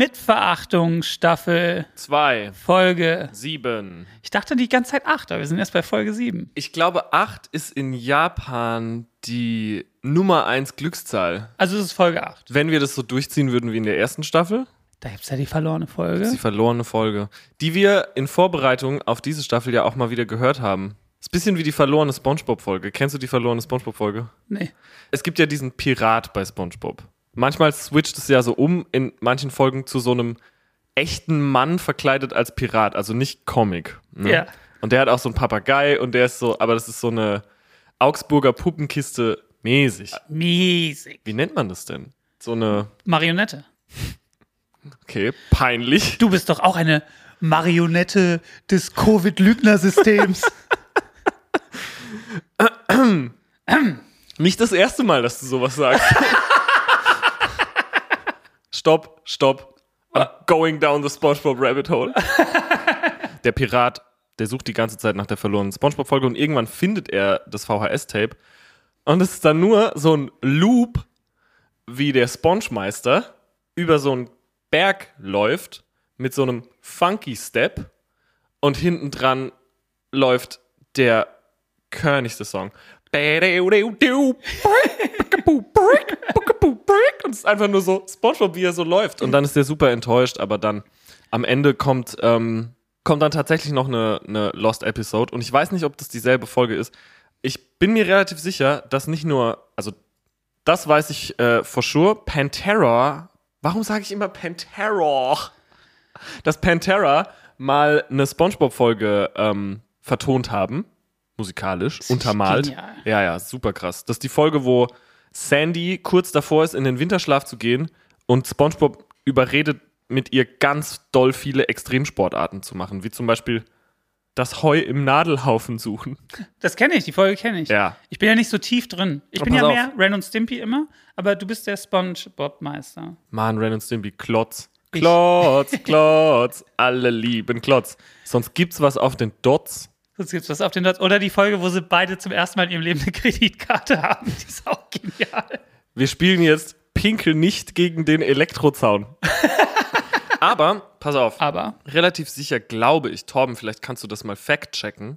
mit Verachtung Staffel Zwei, Folge. sieben. Ich dachte die ganze Zeit acht, aber wir sind erst bei Folge sieben. Ich glaube, acht ist in Japan die Nummer eins Glückszahl. Also es ist Folge acht. Wenn wir das so durchziehen würden wie in der ersten Staffel, Da gibt's ja die verlorene Folge. das ist die verlorene Folge, die wir in Vorbereitung auf diese Staffel ja auch mal wieder gehört haben. Ist ein bisschen wie die verlorene Spongebob-Folge. Kennst du die verlorene Spongebob-Folge? Nee. Es gibt ja diesen Pirat bei SpongeBob. Manchmal switcht es ja so um in manchen Folgen zu so einem echten Mann verkleidet als Pirat, also nicht Comic. Ne? Ja. Und der hat auch so einen Papagei und der ist so, aber das ist so eine Augsburger Puppenkiste mäßig. Mäßig. Wie nennt man das denn? So eine, Marionette. okay, peinlich. Du bist doch auch eine Marionette des Covid-Lügner-Systems. Nicht das erste Mal, dass du sowas sagst. stopp, stopp. I'm going down the SpongeBob Rabbit Hole. der Pirat, der sucht die ganze Zeit nach der verlorenen SpongeBob-Folge und irgendwann findet er das VHS-Tape. Und es ist dann nur so ein Loop, wie der Spongemeister über so einen Berg läuft mit so einem funky Step und hinten dran läuft der körnigste Song. Und es ist einfach nur so Spongebob, wie er so läuft. Und dann ist der super enttäuscht, aber dann am Ende kommt, ähm, kommt dann tatsächlich noch eine, eine Lost Episode. Und ich weiß nicht, ob das dieselbe Folge ist. Ich bin mir relativ sicher, dass nicht nur, also das weiß ich äh, for sure, Pantera, warum sage ich immer Pantera? Dass Pantera mal eine Spongebob-Folge ähm, vertont haben, musikalisch, untermalt. genial. Ja, ja, super krass. Das ist die Folge, wo Sandy kurz davor ist, in den Winterschlaf zu gehen und SpongeBob überredet, mit ihr ganz doll viele Extremsportarten zu machen, wie zum Beispiel das Heu im Nadelhaufen suchen. Das kenne ich, die Folge kenne ich. Ja. Ich bin ja nicht so tief drin. Ich Oh, bin ja auf. mehr Ren und Stimpy immer, aber du bist der SpongeBob-Meister. Mann, Ren und Stimpy, Klotz. Klotz, Klotz, alle lieben Klotz. Sonst gibt's was auf den Dots. Sonst gibt's was auf den Dots. Oder die Folge, wo sie beide zum ersten Mal in ihrem Leben eine Kreditkarte haben. Die ist auch genial. Wir spielen jetzt Pinkel nicht gegen den Elektrozaun. Aber, pass auf, Aber relativ sicher glaube ich, Torben, vielleicht kannst du das mal fact-checken,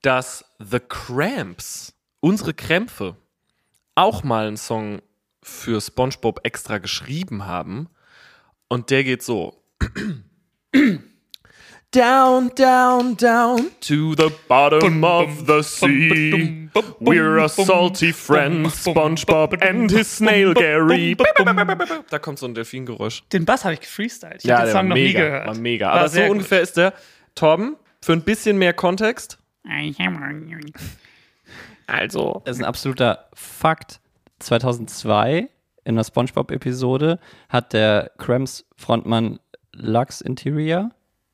dass The Cramps, unsere Krämpfe, auch mal einen Song für SpongeBob extra geschrieben haben. Und der geht so. Down, down, down to the bottom of the sea. We're a salty friend, SpongeBob and his snail Gary. Da kommt so ein Delfingeräusch. den Bass habe ich gefreestylt. Ich habe den Song noch nie mega, gehört. war mega. War Aber so sehr gut. ungefähr ist der. Torben, für ein bisschen mehr Kontext. Also. Das ist ein absoluter Fakt. 2002 in der SpongeBob-Episode hat der Cramps-Frontmann Lux Interior,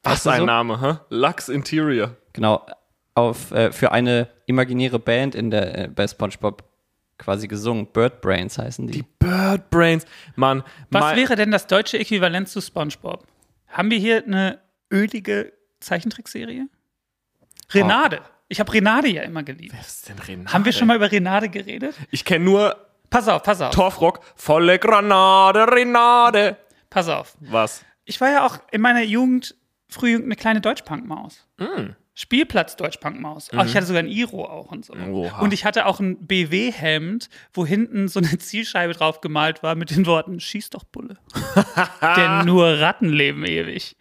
Was ein so? Name, hä? Lux Interior. genau, auf, äh, für eine imaginäre Band in der, äh, bei SpongeBob quasi gesungen. Bird Brains heißen die. Die Bird Brains. Mann, Was wäre denn das deutsche Äquivalent zu SpongeBob? Haben wir hier eine ölige Zeichentrickserie? Renade. Ich habe Renade ja immer geliebt. Was ist denn Renate? Haben wir schon mal über Renade geredet? Ich kenne nur Pass auf, pass auf, Torfrock. Volle Granate, Renade. pass auf. Was? Ich war ja auch in meiner Jugend, Frühjugend, eine kleine Deutschpunk-Maus. Spielplatz Deutschpunk-Maus. Auch Ich hatte sogar ein Iro auch und so. Oha. Und ich hatte auch ein BW-Hemd, wo hinten so eine Zielscheibe drauf gemalt war mit den Worten: Schieß doch Bulle. Denn nur Ratten leben ewig.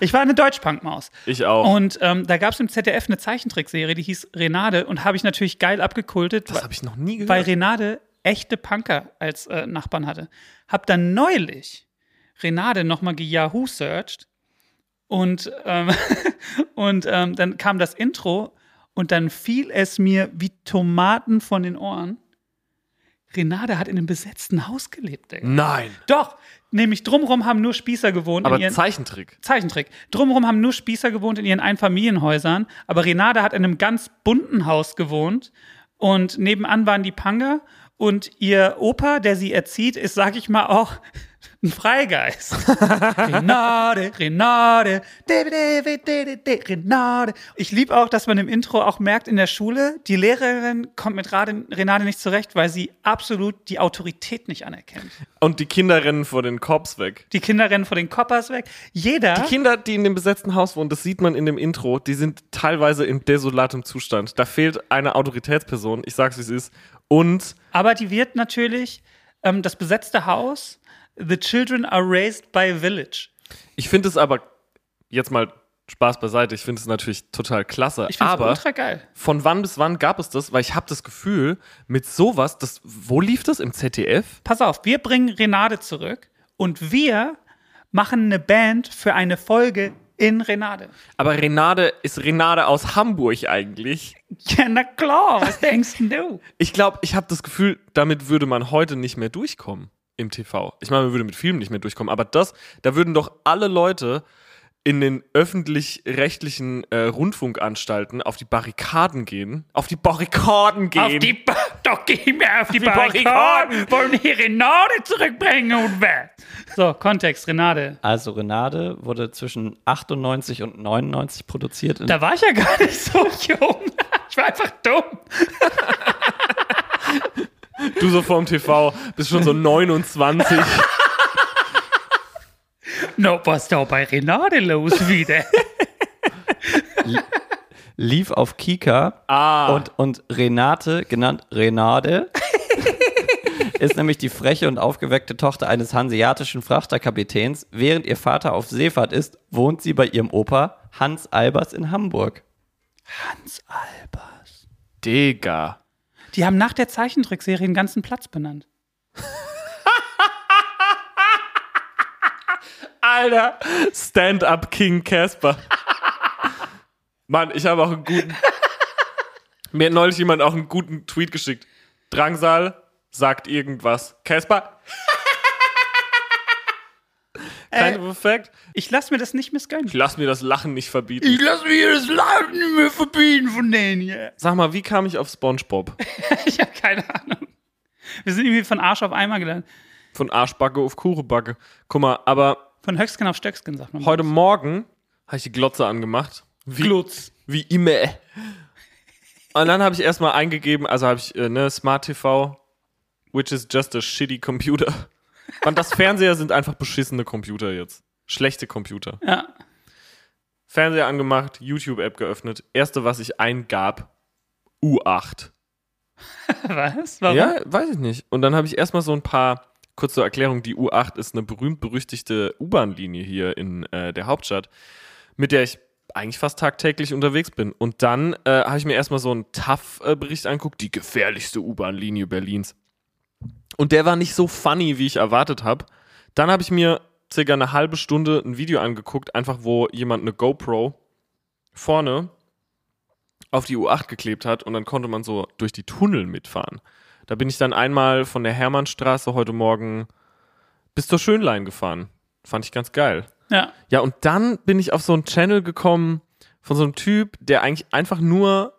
Ich war eine Deutschpunk-Maus. Ich auch. Und ähm, da gab es im ZDF eine Zeichentrickserie, die hieß Renade und habe ich natürlich geil abgekultet, das habe ich noch nie gehört. weil Renade echte Punker als äh, Nachbarn hatte. Hab dann neulich Renade nochmal ge-Yahoo-searched und, ähm, und ähm, dann kam das Intro und dann fiel es mir wie Tomaten von den Ohren. Renade hat in einem besetzten Haus gelebt, ey. Nein. Doch, nämlich drumherum haben nur Spießer gewohnt. Aber in ihren, Zeichentrick. Zeichentrick. Drumherum haben nur Spießer gewohnt in ihren Einfamilienhäusern, aber Renate hat in einem ganz bunten Haus gewohnt und nebenan waren die Panger und ihr Opa, der sie erzieht, ist, sag ich mal, auch ein Freigeist. Renate, Renate, de, de, de, de, de, de, Renate. Ich liebe auch, dass man im Intro auch merkt in der Schule, die Lehrerin kommt mit Rade, Renate nicht zurecht, weil sie absolut die Autorität nicht anerkennt. Und die Kinder rennen vor den Cops weg. Die Kinder rennen vor den Koppers weg. Jeder. Die Kinder, die in dem besetzten Haus wohnen, das sieht man in dem Intro, die sind teilweise in desolatem Zustand. Da fehlt eine Autoritätsperson, ich sag's wie es ist. Und Aber die wird natürlich ähm, das besetzte Haus. The children are raised by a village. ich finde es aber, jetzt mal Spaß beiseite, ich finde es natürlich total klasse. Ich finde es aber ultra geil. von wann bis wann gab es das? Weil ich habe das Gefühl, mit sowas, das, wo lief das? Im ZDF? Pass auf, wir bringen Renate zurück und wir machen eine Band für eine Folge in Renate. Aber Renate ist Renate aus Hamburg eigentlich. Ja, na klar, was denkst du? Ich glaube, ich habe das Gefühl, damit würde man heute nicht mehr durchkommen im TV. Ich meine, man würde mit Filmen nicht mehr durchkommen, aber das, da würden doch alle Leute in den öffentlich-rechtlichen äh, Rundfunkanstalten auf die Barrikaden gehen. Auf die Barrikaden gehen. Auf die ba Doch gehen wir auf die, Barrikaden. Barrikaden. Wollen hier Renate zurückbringen und was? So, Kontext, Renate. Also Renate wurde zwischen 98 und 99 produziert. Da war ich ja gar nicht so jung. Ich war einfach dumm. du so vorm TV bist schon so 29. No, was da bei Renate los wieder? lief auf Kika Ah. und, und Renate, genannt Renate, ist nämlich die freche und aufgeweckte Tochter eines hanseatischen Frachterkapitäns. Während ihr Vater auf Seefahrt ist, wohnt sie bei ihrem Opa Hans Albers in Hamburg. Hans Albers. Digga. Die haben nach der Zeichentrickserie den ganzen Platz benannt. Alter, Stand-up King Casper. Mann, ich habe auch einen guten. Mir hat neulich jemand auch einen guten Tweet geschickt. Drangsal sagt irgendwas. Casper. Kein Effekt. Ich lass mir das nicht missgönnen. Ich lass mir das Lachen nicht verbieten. lass mir das Laden nicht mehr verbieten von denen hier. Sag mal, wie kam ich auf SpongeBob? Ich habe keine Ahnung. Wir sind irgendwie von Arsch auf Eimer gelandet. Von Arschbacke auf Kuchenbacke. Guck mal, aber Von Höcksken auf Stöcksken, sagt man. heute Morgen habe ich die Glotze angemacht. Wie, Glutz. Wie immer. Und dann habe ich erstmal eingegeben, also habe ich äh, ne, Smart TV, which is just a shitty computer. Und das Fernseher sind einfach beschissene Computer jetzt. Schlechte Computer. Ja. Fernseher angemacht, YouTube-App geöffnet. Erste, was ich eingab, U8. Was? Warum? Ja, weiß ich nicht. Und dann habe ich erstmal so ein paar, kurz zur Erklärung, die U8 ist eine berühmt-berüchtigte U-Bahn-Linie hier in äh, der Hauptstadt, mit der ich eigentlich fast tagtäglich unterwegs bin. Und dann äh, habe ich mir erstmal so einen TAF-Bericht angeguckt, die gefährlichste U-Bahn-Linie Berlins. Und der war nicht so funny, wie ich erwartet habe. Dann habe ich mir circa eine halbe Stunde ein Video angeguckt, einfach wo jemand eine GoPro vorne auf die U8 geklebt hat und dann konnte man so durch die Tunnel mitfahren. Da bin ich dann einmal von der Hermannstraße heute Morgen bis zur Schönlein gefahren. Fand ich ganz geil. Ja. Ja, und dann bin ich auf so einen Channel gekommen von so einem Typ, der eigentlich einfach nur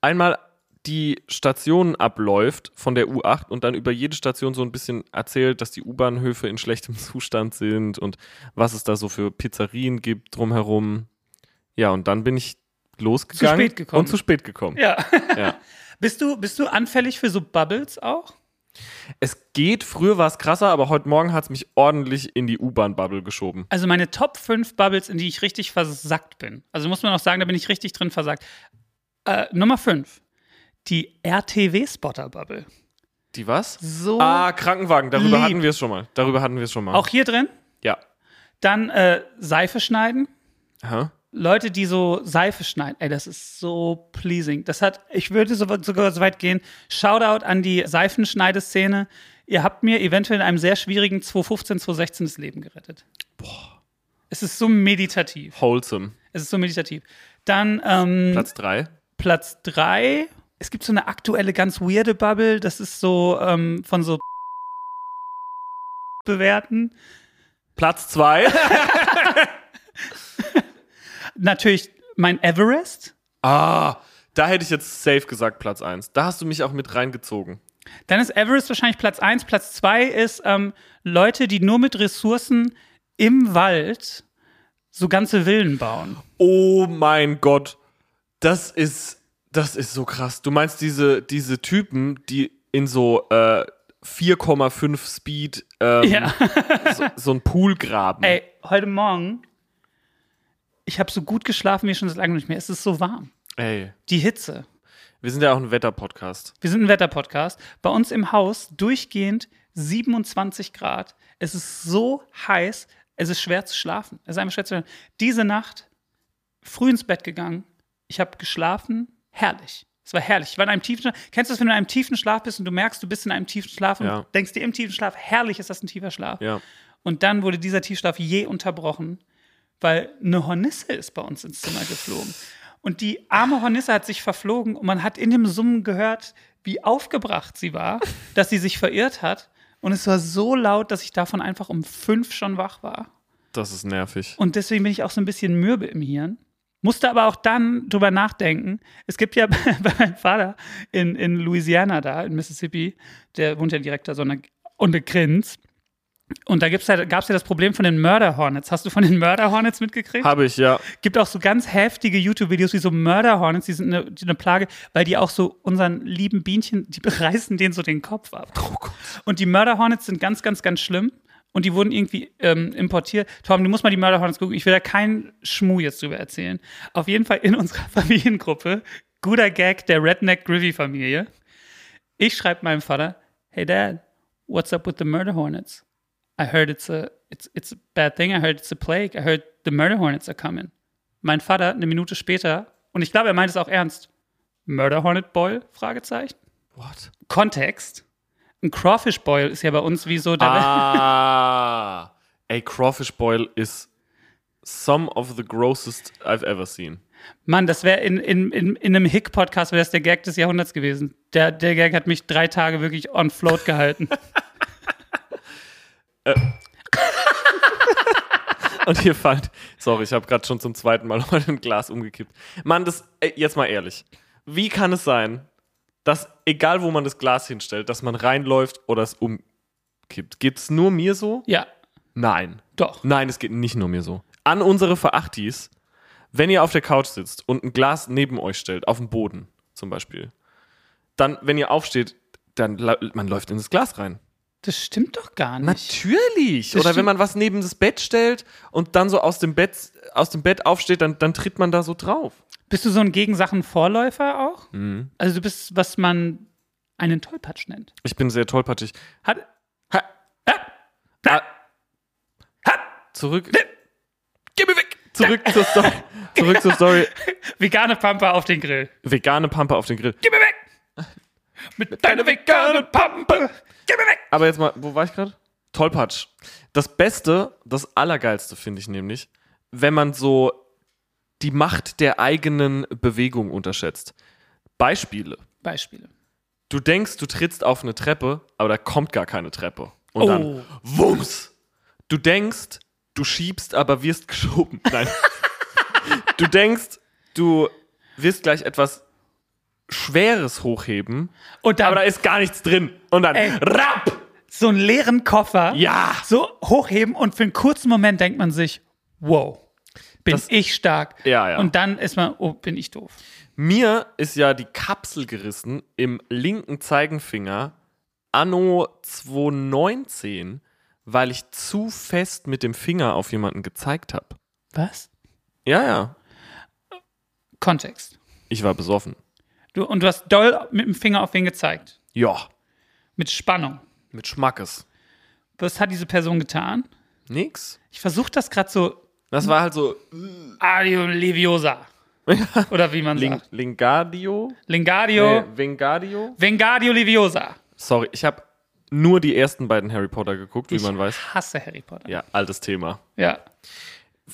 einmal die Stationen abläuft von der U8 und dann über jede Station so ein bisschen erzählt, dass die U-Bahnhöfe in schlechtem Zustand sind und was es da so für Pizzerien gibt drumherum. Ja, und dann bin ich losgegangen spät gekommen. und zu spät gekommen. Ja. Ja. Bist du, bist du anfällig für so Bubbles auch? Es geht, früher war es krasser, aber heute Morgen hat es mich ordentlich in die U-Bahn-Bubble geschoben. Also meine Top 5 Bubbles, in die ich richtig versackt bin. Also muss man auch sagen, da bin ich richtig drin versackt. Äh, Nummer 5. Die RTW-Spotter-Bubble. Die was? So. Ah, Krankenwagen, darüber lieb. hatten wir es schon mal. Darüber hatten wir es schon mal. Auch hier drin. Ja. Dann äh, Seife schneiden. Aha. Leute, die so Seife schneiden, ey, das ist so pleasing. Das hat, ich würde so, sogar so weit gehen, Shoutout an die Seifenschneideszene. Ihr habt mir eventuell in einem sehr schwierigen 2015, 2016 das Leben gerettet. Boah. Es ist so meditativ. Wholesome. Es ist so meditativ. Dann ähm, Platz 3. Platz 3. Es gibt so eine aktuelle, ganz weirde Bubble. Das ist so ähm, von so bewerten. Platz 2. Natürlich mein Everest. ah, da hätte ich jetzt safe gesagt Platz 1. Da hast du mich auch mit reingezogen. Dann ist Everest wahrscheinlich Platz 1. Platz 2 ist ähm, Leute, die nur mit Ressourcen im Wald so ganze Villen bauen. Oh mein Gott. Das ist, das ist so krass. Du meinst diese, diese Typen, die in so äh, 4,5 Speed ähm, Ja. so, so ein Pool graben. Ey, heute Morgen, ich habe so gut geschlafen wie schon seit langem nicht mehr. Es ist so warm. Ey. Die Hitze. Wir sind ja auch ein Wetterpodcast. Wir sind ein Wetterpodcast. Bei uns im Haus durchgehend 27 Grad. Es ist so heiß, es ist schwer zu schlafen. Es ist einfach schwer zu schlafen. Diese Nacht früh ins Bett gegangen. Ich habe geschlafen. Herrlich. Es war herrlich. Ich war in einem tiefen Schlaf. Kennst du das, wenn du in einem tiefen Schlaf bist und du merkst, du bist in einem tiefen Schlaf und Ja. denkst dir im tiefen Schlaf, herrlich ist das ein tiefer Schlaf. Ja. Und dann wurde dieser Tiefschlaf je unterbrochen, weil eine Hornisse ist bei uns ins Zimmer geflogen. Und die arme Hornisse hat sich verflogen und man hat in dem Summen gehört, wie aufgebracht sie war, dass sie sich verirrt hat. Und es war so laut, dass ich davon einfach um fünf schon wach war. Das ist nervig. Und deswegen bin ich auch so ein bisschen mürbe im Hirn. Musste aber auch dann drüber nachdenken. Es gibt ja bei meinem Vater in, in Louisiana da, in Mississippi, der wohnt ja direkt da so eine, und eine Grinz. Und da gibt's ja, gab es ja das Problem von den Murder Hornets. Hast du von den Murder Hornets mitgekriegt? Habe ich, ja. gibt auch so ganz heftige YouTube-Videos wie so Murder Hornets, die sind eine, die eine Plage, weil die auch so unseren lieben Bienchen, die reißen denen so den Kopf ab. Und die Murder Hornets sind ganz, ganz, ganz schlimm. Und die wurden irgendwie ähm, importiert. Tom, du musst mal die Murder Hornets gucken. Ich will da keinen Schmuh jetzt drüber erzählen. Auf jeden Fall in unserer Familiengruppe, guter Gag der Redneck Griffey-Familie. Ich schreibe meinem Vater, hey Dad, what's up with the Murder Hornets? I heard it's a, it's, it's a bad thing. I heard it's a plague. I heard the Murder Hornets are coming. Mein Vater eine Minute später, und ich glaube, er meint es auch ernst, Murder Hornet Boil? Fragezeichen. What? Kontext. Ein Crawfish Boil ist ja bei uns wie so der. Ah. Ey, Crawfish Boil ist some of the grossest I've ever seen. Mann, das wäre in, in, in, in einem Hick-Podcast wäre das der Gag des Jahrhunderts gewesen. Der, der Gag hat mich drei Tage wirklich on float gehalten. Und hier fällt, sorry, ich habe gerade schon zum zweiten Mal nochmal ein Glas umgekippt. Mann, das, ey, jetzt mal ehrlich. Wie kann es sein, dass egal wo man das Glas hinstellt, dass man reinläuft oder es umkippt? Geht's nur mir so? ja, Nein. doch. Nein, es geht nicht nur mir so. An unsere Verachtis, wenn ihr auf der Couch sitzt und ein Glas neben euch stellt, auf dem Boden zum Beispiel, dann, wenn ihr aufsteht, dann man läuft in das Glas rein. Das stimmt doch gar nicht. Natürlich. Das Oder wenn man was neben das Bett stellt und dann so aus dem Bett, aus dem Bett aufsteht, dann, dann tritt man da so drauf. Bist du so ein Gegensachen-Vorläufer auch? Mhm. Also du bist, was man einen Tollpatsch nennt. Ich bin sehr tollpatschig. Hat, Ha, ah, zurück. Geh mir weg! Zurück zur Story. Zurück zur Story. vegane Pampe auf den Grill. Vegane Pampe auf den Grill. Gib mir weg! Mit deiner veganen Pampe! Gib mir weg! Aber jetzt mal, wo war ich gerade? Tollpatsch. Das Beste, das Allergeilste finde ich nämlich, wenn man so die Macht der eigenen Bewegung unterschätzt. Beispiele. Beispiele. Du denkst, du trittst auf eine Treppe, aber da kommt gar keine Treppe. Und dann Oh. Wumms. Du denkst, du schiebst, aber wirst geschoben. Nein. du denkst, du wirst gleich etwas Schweres hochheben, Und dann aber da ist gar nichts drin. Und dann Ey. rapp. so einen leeren Koffer Ja. so hochheben und für einen kurzen Moment denkt man sich, wow, bin Das- ich stark. Ja, ja. Und dann ist man, oh, bin ich doof. Mir ist ja die Kapsel gerissen im linken Zeigenfinger anno 2019, weil ich zu fest mit dem Finger auf jemanden gezeigt habe. Was? Ja, ja. Kontext. Ich war besoffen. Du, und du hast doll mit dem Finger auf wen gezeigt. Ja, Mit Spannung. mit Schmackes. Was hat diese Person getan? Nix. Ich versuche das gerade so Das war halt so Adio Leviosa. Oder wie man Ling sagt. Lingardio. Lingardio. Nee, Vengardio. Vengardio Leviosa. Sorry, ich habe nur die ersten beiden Harry Potter geguckt, wie Ich man weiß. hasse Harry Potter. Ja, altes Thema. ja.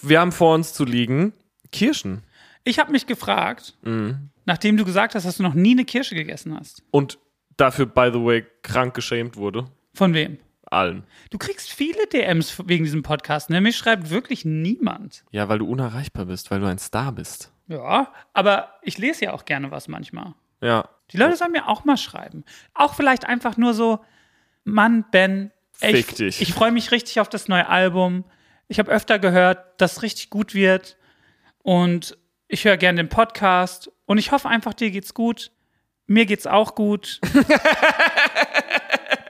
Wir haben vor uns zu liegen Kirschen. Ich habe mich gefragt, Mhm. nachdem du gesagt hast, dass du noch nie eine Kirsche gegessen hast. Und dafür, by the way, krank geschämt wurde. Von wem? Allen. Du kriegst viele DMs wegen diesem Podcast. Ne? Mich schreibt wirklich niemand. Ja, weil du unerreichbar bist, weil du ein Star bist. Ja, aber ich lese ja auch gerne was manchmal. Ja. Die Leute sollen mir auch mal schreiben. Auch vielleicht einfach nur so, Mann, Ben, ey, Fick ich, dich. ich freue mich richtig auf das neue Album. Ich habe öfter gehört, dass es richtig gut wird. Und ich höre gerne den Podcast. Und ich hoffe einfach, dir geht's gut. Mir geht's auch gut.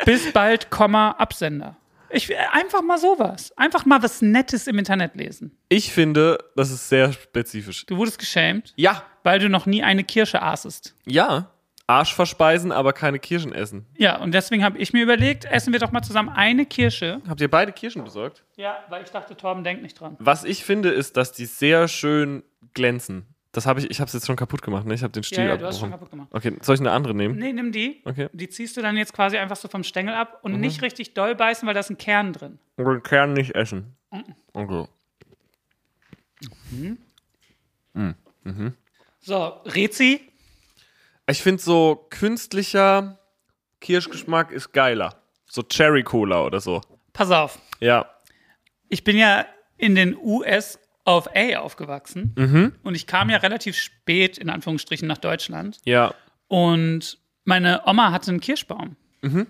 Bis bald, Komma, Absender. Ich, einfach mal sowas. Einfach mal was Nettes im Internet lesen. Ich finde, das ist sehr spezifisch. Du wurdest geschämt, Ja, weil du noch nie eine Kirsche aßest. ja. Arsch verspeisen, aber keine Kirschen essen. Ja, und deswegen habe ich mir überlegt, essen wir doch mal zusammen eine Kirsche. Habt ihr beide Kirschen besorgt? Ja, weil ich dachte, Torben denkt nicht dran. Was ich finde, ist, dass die sehr schön glänzen. Das habe ich, ich habe es jetzt schon kaputt gemacht, ne? Ich habe den Stiel Ja, ja, du hast schon abgebrochen. kaputt gemacht. Okay, soll ich eine andere nehmen? Nee, nimm die. Okay. Die ziehst du dann jetzt quasi einfach so vom Stängel ab und Mhm. nicht richtig doll beißen, weil da ist ein Kern drin. Und den Kern nicht essen. Mhm. Okay. So, Rezi. Ich finde so künstlicher Kirschgeschmack ist geiler. So Cherry Cola oder so. Pass auf. Ja. Ich bin ja in den US of A aufgewachsen Mhm. und ich kam ja relativ spät, in Anführungsstrichen, nach Deutschland. Ja. Und meine Oma hatte einen Kirschbaum. Mhm.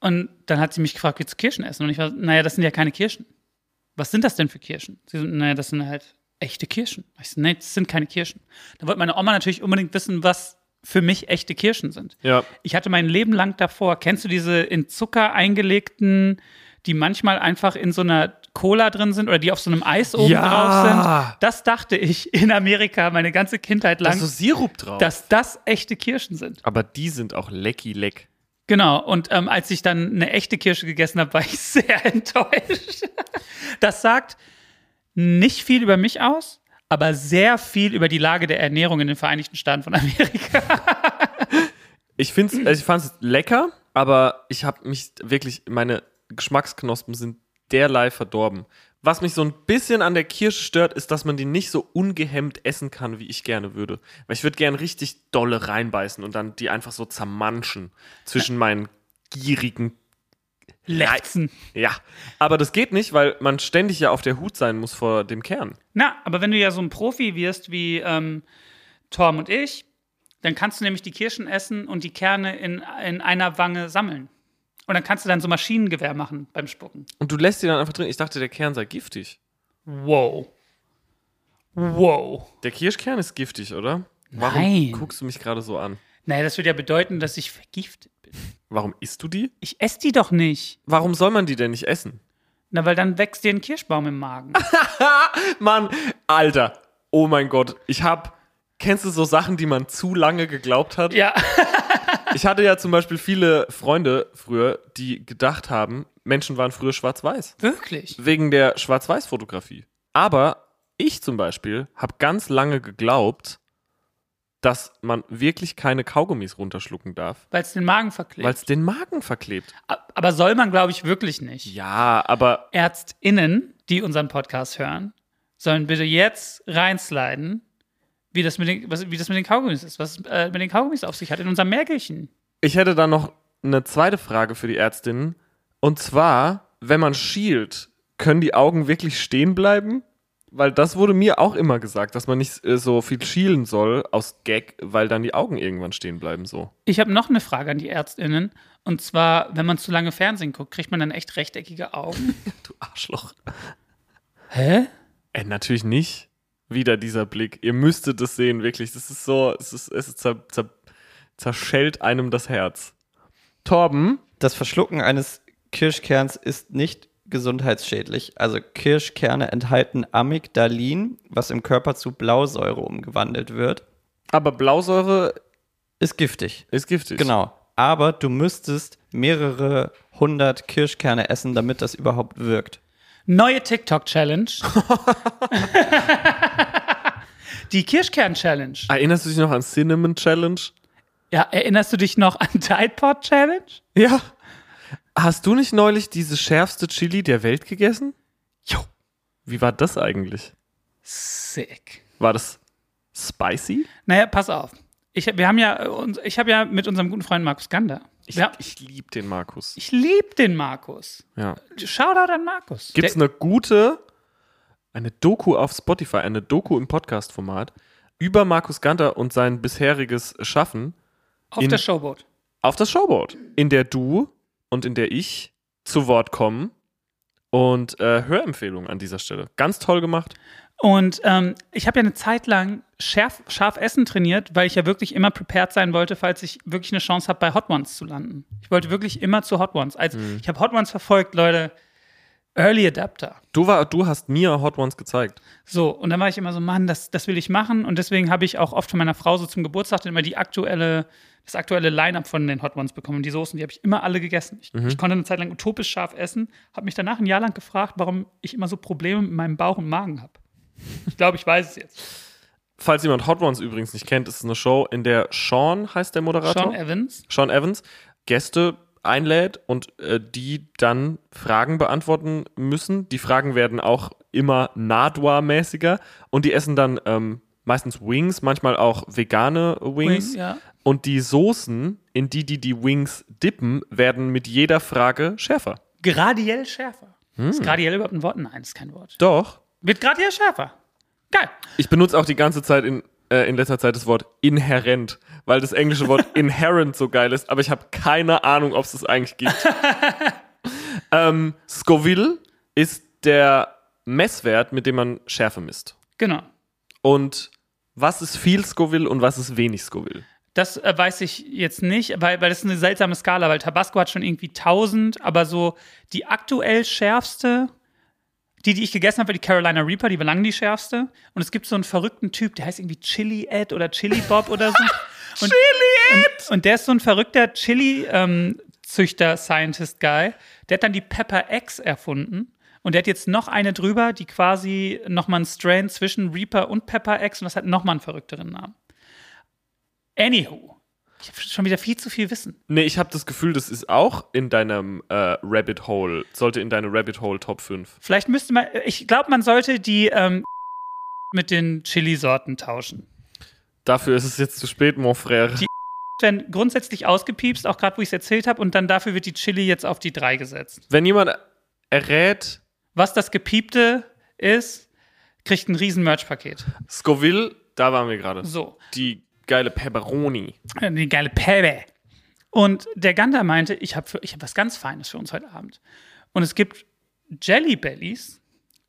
Und dann hat sie mich gefragt, willst du Kirschen essen? Und ich war, naja, das sind ja keine Kirschen. Was sind das denn für Kirschen? Sie so, naja, das sind halt echte Kirschen. Ich so, nee, das sind keine Kirschen. Dann wollte meine Oma natürlich unbedingt wissen, was für mich echte Kirschen sind. Ja. Ich hatte mein Leben lang davor, kennst du diese in Zucker eingelegten, die manchmal einfach in so einer Cola drin sind oder die auf so einem Eis oben Ja. drauf sind? Das dachte ich in Amerika meine ganze Kindheit Da lang, ist so Sirup drauf. dass das echte Kirschen sind. Aber die sind auch lecky leck. Genau, und ähm, als ich dann eine echte Kirsche gegessen habe, war ich sehr enttäuscht. Das sagt nicht viel über mich aus, aber sehr viel über die Lage der Ernährung in den Vereinigten Staaten von Amerika. Ich also ich fand es lecker, aber ich habe mich wirklich, meine Geschmacksknospen sind derlei verdorben. Was mich so ein bisschen an der Kirsche stört, ist, dass man die nicht so ungehemmt essen kann, wie ich gerne würde. Weil ich würde gern richtig dolle reinbeißen und dann die einfach so zermanschen zwischen meinen gierigen. Lefzen. Ja, aber das geht nicht, weil man ständig ja auf der Hut sein muss vor dem Kern. Na, aber wenn du ja so ein Profi wirst wie ähm, Torm und ich, dann kannst du nämlich die Kirschen essen und die Kerne in, in einer Wange sammeln. Und dann kannst du dann so Maschinengewehr machen beim Spucken. Und du lässt die dann einfach drin. Ich dachte, der Kern sei giftig. Wow. Wow. Der Kirschkern ist giftig, oder? Warum Nein. guckst du mich gerade so an? Naja, das würde ja bedeuten, dass ich vergiftet bin. Warum isst du die? Ich esse die doch nicht. Warum soll man die denn nicht essen? Na, weil dann wächst dir ein Kirschbaum im Magen. Mann, Alter. Oh mein Gott. Ich hab. Kennst du so Sachen, die man zu lange geglaubt hat? ja. Ich hatte ja zum Beispiel viele Freunde früher, die gedacht haben, Menschen waren früher schwarz-weiß. Wirklich? Wegen der Schwarz-Weiß-Fotografie. Aber ich zum Beispiel habe ganz lange geglaubt, dass man wirklich keine Kaugummis runterschlucken darf, Weil es den Magen verklebt. weil es den Magen verklebt. Aber soll man, glaube ich, wirklich nicht. Ja, aber ÄrztInnen, die unseren Podcast hören, sollen bitte jetzt reinsliden, wie das mit den, was, wie das mit den Kaugummis ist, was äh, mit den Kaugummis auf sich hat in unserem Märgelchen. Ich hätte da noch eine zweite Frage für die Ärztinnen. Und zwar, wenn man schielt, können die Augen wirklich stehen bleiben? Weil das wurde mir auch immer gesagt, dass man nicht äh, so viel schielen soll aus Gag, weil dann die Augen irgendwann stehen bleiben so. Ich habe noch eine Frage an die ÄrztInnen. Und zwar, wenn man zu lange Fernsehen guckt, kriegt man dann echt rechteckige Augen? Du Arschloch. Hä? Äh, natürlich nicht. Wieder dieser Blick. Ihr müsstet es sehen, wirklich. Das ist so, es ist, es ist zer, zer, zerschellt einem das Herz. Torben, Das Verschlucken eines Kirschkerns ist nicht gesundheitsschädlich. Also Kirschkerne enthalten Amygdalin, was im Körper zu Blausäure umgewandelt wird. aber Blausäure Ist giftig. ist giftig. Genau. Aber du müsstest mehrere hundert Kirschkerne essen, damit das überhaupt wirkt. Neue TikTok-Challenge. die Kirschkern-Challenge. Erinnerst du dich noch an Cinnamon Challenge? Ja, erinnerst du dich noch an Tide Pod Challenge? Ja. Hast du nicht neulich diese schärfste Chili der Welt gegessen? Jo. Wie war das eigentlich? Sick. War das spicy? Naja, pass auf. Ich, wir haben ja, ich habe ja mit unserem guten Freund Markus Gander. Ich, ja, ich liebe den Markus. ich liebe den Markus. Ja. Shoutout an Markus. Gibt es eine gute, eine Doku auf Spotify, eine Doku im Podcast-Format über Markus Ganter und sein bisheriges Schaffen? Auf In- der Showboat. auf das Showboat, in der du und in der ich zu Wort kommen und äh, Hörempfehlungen an dieser Stelle. Ganz toll gemacht. Und ähm, ich habe ja eine Zeit lang scharf, scharf Essen trainiert, weil ich ja wirklich immer prepared sein wollte, falls ich wirklich eine Chance habe, bei Hot Ones zu landen. Ich wollte wirklich immer zu Hot Ones. Also Mhm. ich habe Hot Ones verfolgt, Leute. Early Adapter. Du, war, du hast mir Hot Ones gezeigt. So, und dann war ich immer so, Mann, das, das will ich machen. Und deswegen habe ich auch oft von meiner Frau so zum Geburtstag immer die aktuelle, das aktuelle Line-Up von den Hot Ones bekommen. Und die Soßen, die habe ich immer alle gegessen. Ich, ich konnte eine Zeit lang utopisch scharf essen, habe mich danach ein Jahr lang gefragt, warum ich immer so Probleme mit meinem Bauch und Magen habe. Ich glaube, ich weiß es jetzt. Falls jemand Hot Ones übrigens nicht kennt, ist es eine Show, in der Sean heißt der Moderator. Sean Evans. Sean Evans Gäste einlädt und äh, die dann Fragen beantworten müssen. Die Fragen werden auch immer Nadua-mäßiger und die essen dann ähm, meistens Wings, manchmal auch vegane Wings. Wing, ja. Und die Soßen, in die die die Wings dippen, werden mit jeder Frage schärfer. Gradiell schärfer. Hm. Ist gradiell überhaupt ein Wort? Nein, ist kein Wort. Doch. Wird gradiell schärfer. Geil. Ich benutze auch die ganze Zeit in, äh, in letzter Zeit das Wort inhärent, weil das englische Wort inherent so geil ist, aber ich habe keine Ahnung, ob es das eigentlich gibt. ähm, Scoville ist der Messwert, mit dem man Schärfe misst. Genau. Und was ist viel Scoville und was ist wenig Scoville? Das äh, weiß ich jetzt nicht, weil, weil das ist eine seltsame Skala, weil Tabasco hat schon irgendwie 1000, aber so die aktuell schärfste, die, die ich gegessen habe, war die Carolina Reaper, die war lang die schärfste. Und es gibt so einen verrückten Typ, der heißt irgendwie Chili Ed oder Chili Bob oder so. Und, Chili Ed! Und, und der ist so ein verrückter Chili-Züchter, Scientist-Guy. Der hat dann die Pepper X erfunden. Und der hat jetzt noch eine drüber, die quasi nochmal ein Strain zwischen Reaper und Pepper X und das hat nochmal einen verrückteren Namen. Anywho. Ich habe schon wieder viel zu viel Wissen. Nee, ich habe das Gefühl, das ist auch in deinem äh, Rabbit Hole, sollte in deine Rabbit Hole Top 5. Vielleicht müsste man, ich glaube, man sollte die ähm, mit den Chili-Sorten tauschen. Dafür ist es jetzt zu spät, mon frère. Die- Werden grundsätzlich ausgepiepst, auch gerade wo ich es erzählt habe, und dann dafür wird die Chili jetzt auf die 3 gesetzt. Wenn jemand errät, Was das Gepiepte ist, kriegt ein riesen Merch-Paket. Scoville, da waren wir gerade. So. Die geile Pepperoni. Äh, Die geile Pebe. Und der Gander meinte, ich habe ich hab was ganz Feines für uns heute Abend. Und es gibt Jelly Bellies,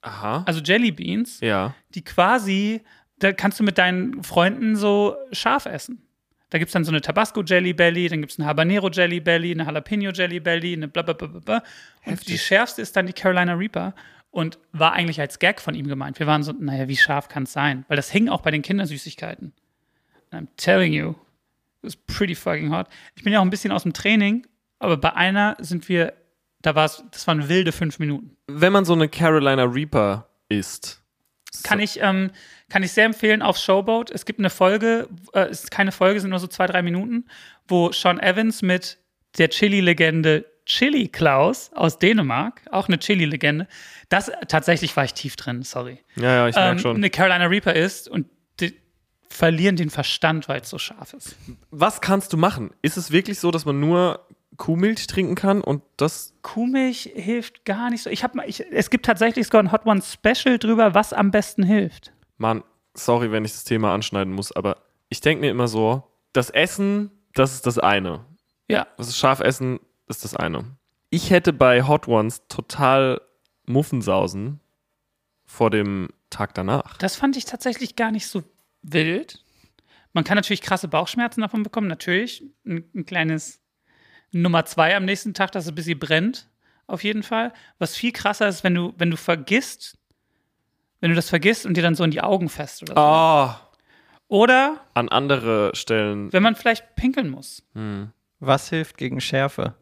Aha. also Jelly Beans, ja. die quasi, da kannst du mit deinen Freunden so scharf essen. Da gibt es dann so eine Tabasco Jelly Belly, dann gibt es eine Habanero Jelly Belly, eine Jalapeno Jelly Belly, eine bla bla bla bla, bla. Und die schärfste ist dann die Carolina Reaper und war eigentlich als Gag von ihm gemeint. Wir waren so, naja, wie scharf kann es sein? Weil das hing auch bei den Kindersüßigkeiten. I'm telling you, it was pretty fucking hot. Ich bin ja auch ein bisschen aus dem Training, aber bei einer sind wir, da war es, das waren wilde fünf Minuten. Wenn man so eine Carolina Reaper isst, Kann ich, ähm, kann ich sehr empfehlen auf Showboat. Es gibt eine Folge, äh, es ist keine Folge, sind nur so zwei, drei Minuten, wo Sean Evans mit der Chili-Legende Chili Klaus aus Dänemark, auch eine Chili-Legende, das tatsächlich war ich tief drin, sorry. ja, ja, ich merke Ähm, schon. eine Carolina Reaper ist und verlieren den Verstand, weil es so scharf ist. Was kannst du machen? Ist es wirklich so, dass man nur Kuhmilch trinken kann und das Kuhmilch hilft gar nicht so. Ich hab mal, ich, es gibt tatsächlich sogar ein Hot One Special drüber, was am besten hilft. Mann, sorry, wenn ich das Thema anschneiden muss, aber ich denke mir immer so, das Essen, das ist das eine. Ja, Das ist scharf essen, ist das eine. Ich hätte bei Hot Ones total Muffensausen vor dem Tag danach. Das fand ich tatsächlich gar nicht so wild. Man kann natürlich krasse Bauchschmerzen davon bekommen, natürlich. Ein, ein kleines Nummer zwei am nächsten Tag, dass es ein bisschen brennt, auf jeden Fall. Was viel krasser ist, wenn du, wenn du vergisst, wenn du das vergisst und dir dann so in die Augen fest oder so. Ah, Oder an andere Stellen. wenn man vielleicht pinkeln muss. Was hilft gegen Schärfe?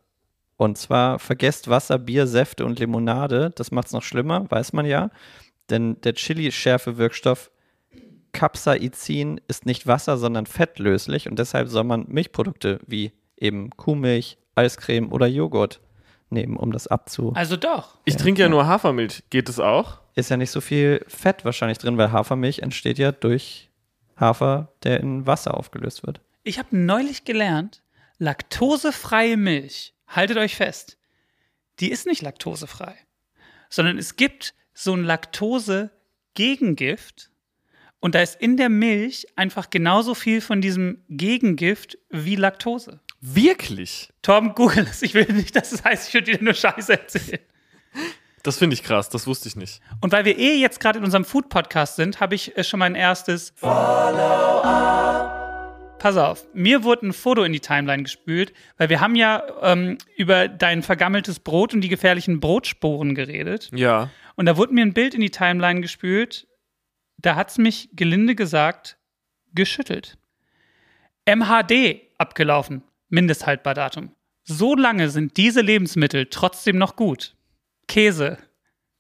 Und zwar vergesst Wasser, Bier, Säfte und Limonade. Das macht es noch schlimmer, weiß man ja. Denn der Chili-Schärfe-Wirkstoff Capsaicin ist nicht Wasser, sondern fettlöslich und deshalb soll man Milchprodukte wie eben Kuhmilch, Eiscreme oder Joghurt nehmen, um das abzu. Also doch. Ich trinke ja nur Hafermilch. Geht es auch? Ist ja nicht so viel Fett wahrscheinlich drin, weil Hafermilch entsteht ja durch Hafer, der in Wasser aufgelöst wird. Ich habe neulich gelernt, laktosefreie Milch, haltet euch fest, die ist nicht laktosefrei, sondern es gibt so ein Laktose-Gegengift Und da ist in der Milch einfach genauso viel von diesem Gegengift wie Laktose. Wirklich? Torben, google es. Ich will nicht, dass es heißt, ich würde dir nur Scheiße erzählen. Das finde ich krass, das wusste ich nicht. Und weil wir eh jetzt gerade in unserem Food-Podcast sind, habe ich äh, schon mein erstes Pass auf, mir wurde ein Foto in die Timeline gespült, weil wir haben ja ähm, über dein vergammeltes Brot und die gefährlichen Brotsporen geredet. Ja. Und da wurde mir ein Bild in die Timeline gespült, da hat's mich gelinde gesagt geschüttelt. MHD abgelaufen, Mindesthaltbardatum. So lange sind diese Lebensmittel trotzdem noch gut. Käse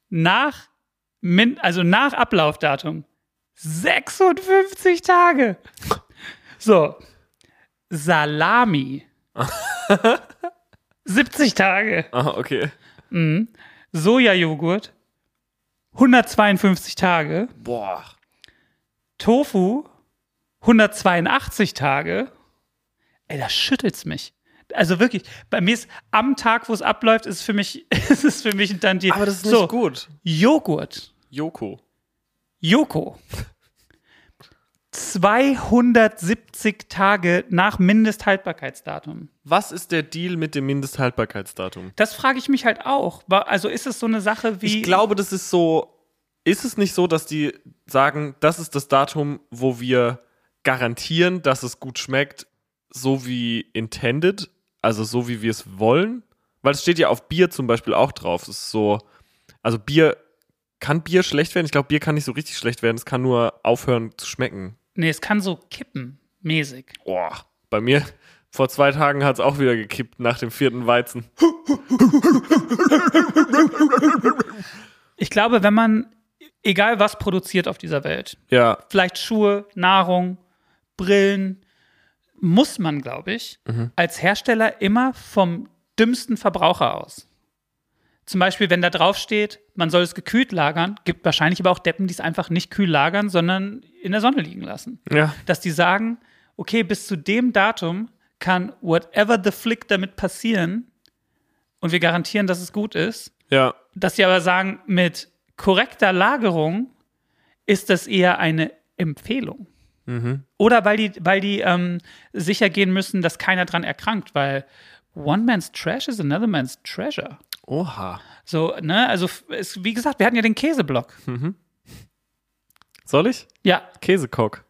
nach also nach Ablaufdatum 56 Tage. So. Salami. 70 Tage. Ah, okay. Sojajoghurt. 152 Tage. Boah. Tofu. 182 Tage. Ey, da schüttelt's mich. Also wirklich, bei mir ist am Tag, wo es abläuft, ist es für mich, ist es für mich dann die. Aber das ist so, nicht gut. Joghurt. Joko. Joko. 270 Tage nach Mindesthaltbarkeitsdatum. Was ist der Deal mit dem Mindesthaltbarkeitsdatum? Das frage ich mich halt auch. Also ist es so eine Sache wie. Ich glaube, das ist so. Ist es nicht so, dass die sagen, das ist das Datum, wo wir garantieren, dass es gut schmeckt, so wie intended, also so wie wir es wollen? Weil es steht ja auf Bier zum Beispiel auch drauf. Es ist so, also Bier, kann Bier schlecht werden? Ich glaube, Bier kann nicht so richtig schlecht werden. Es kann nur aufhören zu schmecken. Nee, es kann so kippen, mäßig. Boah, bei mir vor zwei Tagen hat es auch wieder gekippt nach dem vierten Weizen. Ich glaube, wenn man, egal was produziert auf dieser Welt, Ja, vielleicht Schuhe, Nahrung, Brillen, muss man, glaube ich, als Hersteller immer vom dümmsten Verbraucher aus. Zum Beispiel, wenn da drauf steht, man soll es gekühlt lagern, gibt wahrscheinlich aber auch Deppen, die es einfach nicht kühl lagern, sondern in der Sonne liegen lassen. ja. Dass die sagen, okay, bis zu dem Datum kann whatever the flick damit passieren und wir garantieren, dass es gut ist. Ja, Dass sie aber sagen, mit korrekter Lagerung ist das eher eine Empfehlung. Oder weil die, weil die ähm, sicher gehen müssen, dass keiner dran erkrankt, weil one man's trash is another man's treasure. Oha. So, ne, also es, wie gesagt, wir hatten ja den Käseblock. Soll ich? Ja, Käsekock.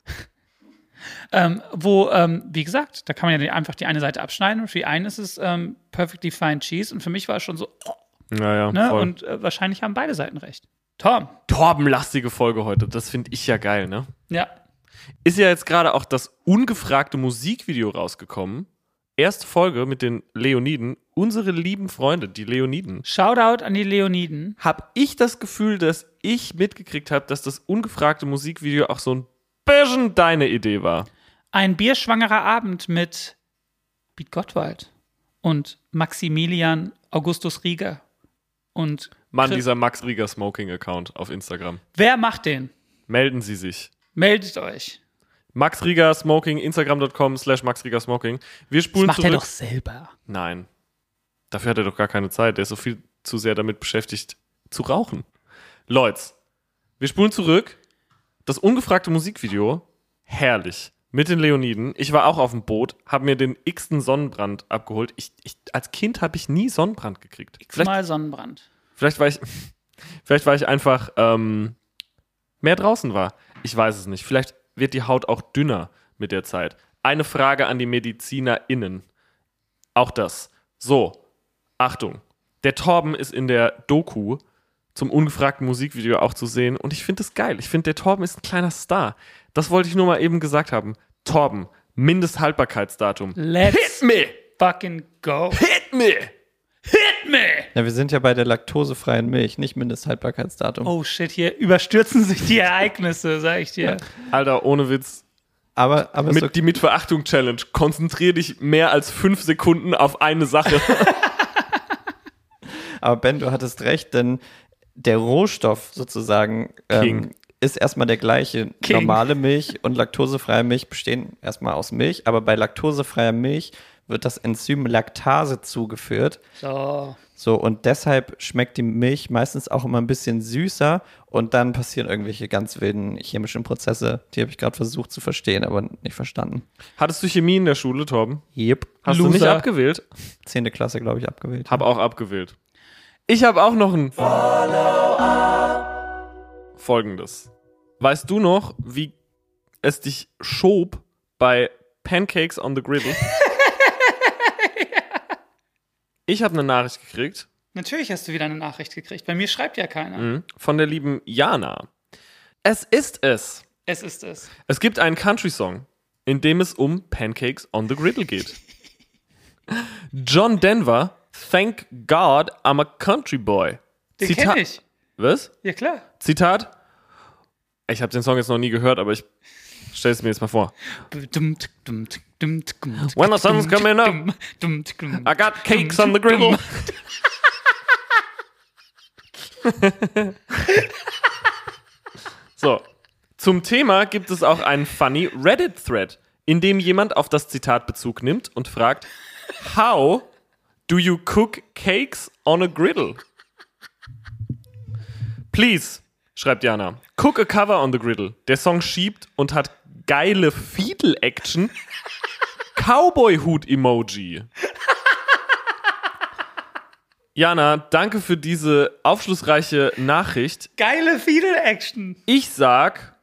ähm, wo, ähm, wie gesagt, da kann man ja einfach die eine Seite abschneiden und für die einen ist es ähm, perfectly fine cheese und für mich war es schon so, oh, Naja, ne, voll. und äh, wahrscheinlich haben beide Seiten recht. Tom, Torbenlastige Folge heute. Das finde ich ja geil, ne? ja, Ist ja jetzt gerade auch das ungefragte Musikvideo rausgekommen. Erste Folge mit den Leoniden. Unsere lieben Freunde, die Leoniden. Shoutout an die Leoniden. Hab ich das Gefühl, dass ich mitgekriegt habe, dass das ungefragte Musikvideo auch so ein bisschen deine Idee war. Ein bierschwangerer Abend mit Piet Gottwald und Maximilian Augustus Rieger. Und Mann, Chris- dieser Max Rieger Smoking-Account auf Instagram. wer macht den? Melden Sie sich. Meldet euch. Max Rieger Smoking, Instagram.com slash Max Rieger Smoking. Wir Das spulen macht zurück. er doch selber. Nein. Dafür hat er doch gar keine Zeit. Der ist so viel zu sehr damit beschäftigt, zu rauchen. Leute, wir spulen zurück. Das ungefragte Musikvideo, herrlich. Mit den Leoniden. Ich war auch auf dem Boot, habe mir den x-ten Sonnenbrand abgeholt. Ich, ich, als Kind habe ich nie Sonnenbrand gekriegt. Vielleicht, Mal Sonnenbrand. vielleicht, war ich, vielleicht war ich einfach ähm, mehr draußen war. Ich weiß es nicht. Vielleicht wird die Haut auch dünner mit der Zeit. Eine Frage an die MedizinerInnen. Auch das. So, Achtung. Der Torben ist in der Doku zum ungefragten Musikvideo auch zu sehen und ich finde es geil. Ich finde, der Torben ist ein kleiner Star. Das wollte ich nur mal eben gesagt haben. Torben, Mindesthaltbarkeitsdatum. Let's me! fucking go. Hit me! Hit me! Ja, wir sind ja bei der laktosefreien Milch, nicht Mindesthaltbarkeitsdatum. Oh shit, hier überstürzen sich die Ereignisse, sag ich dir. Alter, ohne Witz. Aber, aber Mit, so, Die Mit-Verachtung-Challenge. Konzentrier dich mehr als fünf Sekunden auf eine Sache. Aber Ben, du hattest recht, denn der Rohstoff sozusagen ähm, ist erstmal der gleiche. King. Normale Milch und laktosefreie Milch bestehen erstmal aus Milch, aber bei laktosefreier Milch wird das Enzym Laktase zugeführt. So. So, und deshalb schmeckt die Milch meistens auch immer ein bisschen süßer und dann passieren irgendwelche ganz wilden chemischen Prozesse. Die habe ich gerade versucht zu verstehen, aber nicht verstanden. Hattest du Chemie in der Schule, Torben? Yep. Hast du nicht Loser. abgewählt? Zehnte Klasse, glaube ich, abgewählt. Hab auch abgewählt. Ich habe auch noch ein Folgendes. Weißt du noch, wie es dich schob bei Pancakes on the Griddle? Ich habe eine Nachricht gekriegt Natürlich hast du wieder eine Nachricht gekriegt. Bei mir schreibt ja keiner. mhm, von der lieben Jana. Es ist es. Es ist es. Es gibt einen Country-Song, in dem es um Pancakes on the Griddle geht. John Denver, Thank God I'm a Country Boy. Den Zita- kenne ich. Was? Ja, klar. Zitat. Ich habe den Song jetzt noch nie gehört, aber ich stelle es mir jetzt mal vor. When the sun's coming up, I got cakes on the griddle. So, zum Thema gibt es auch einen funny Reddit-Thread, in dem jemand auf das Zitat Bezug nimmt und fragt, How do you cook cakes on a griddle? Please, schreibt Jana, cook a cover on the griddle. Der Song schiebt und hat geile Fiedel-Action. Cowboy-Hut-Emoji. Jana, danke für diese aufschlussreiche Nachricht. Geile Fiedel-Action. Ich sag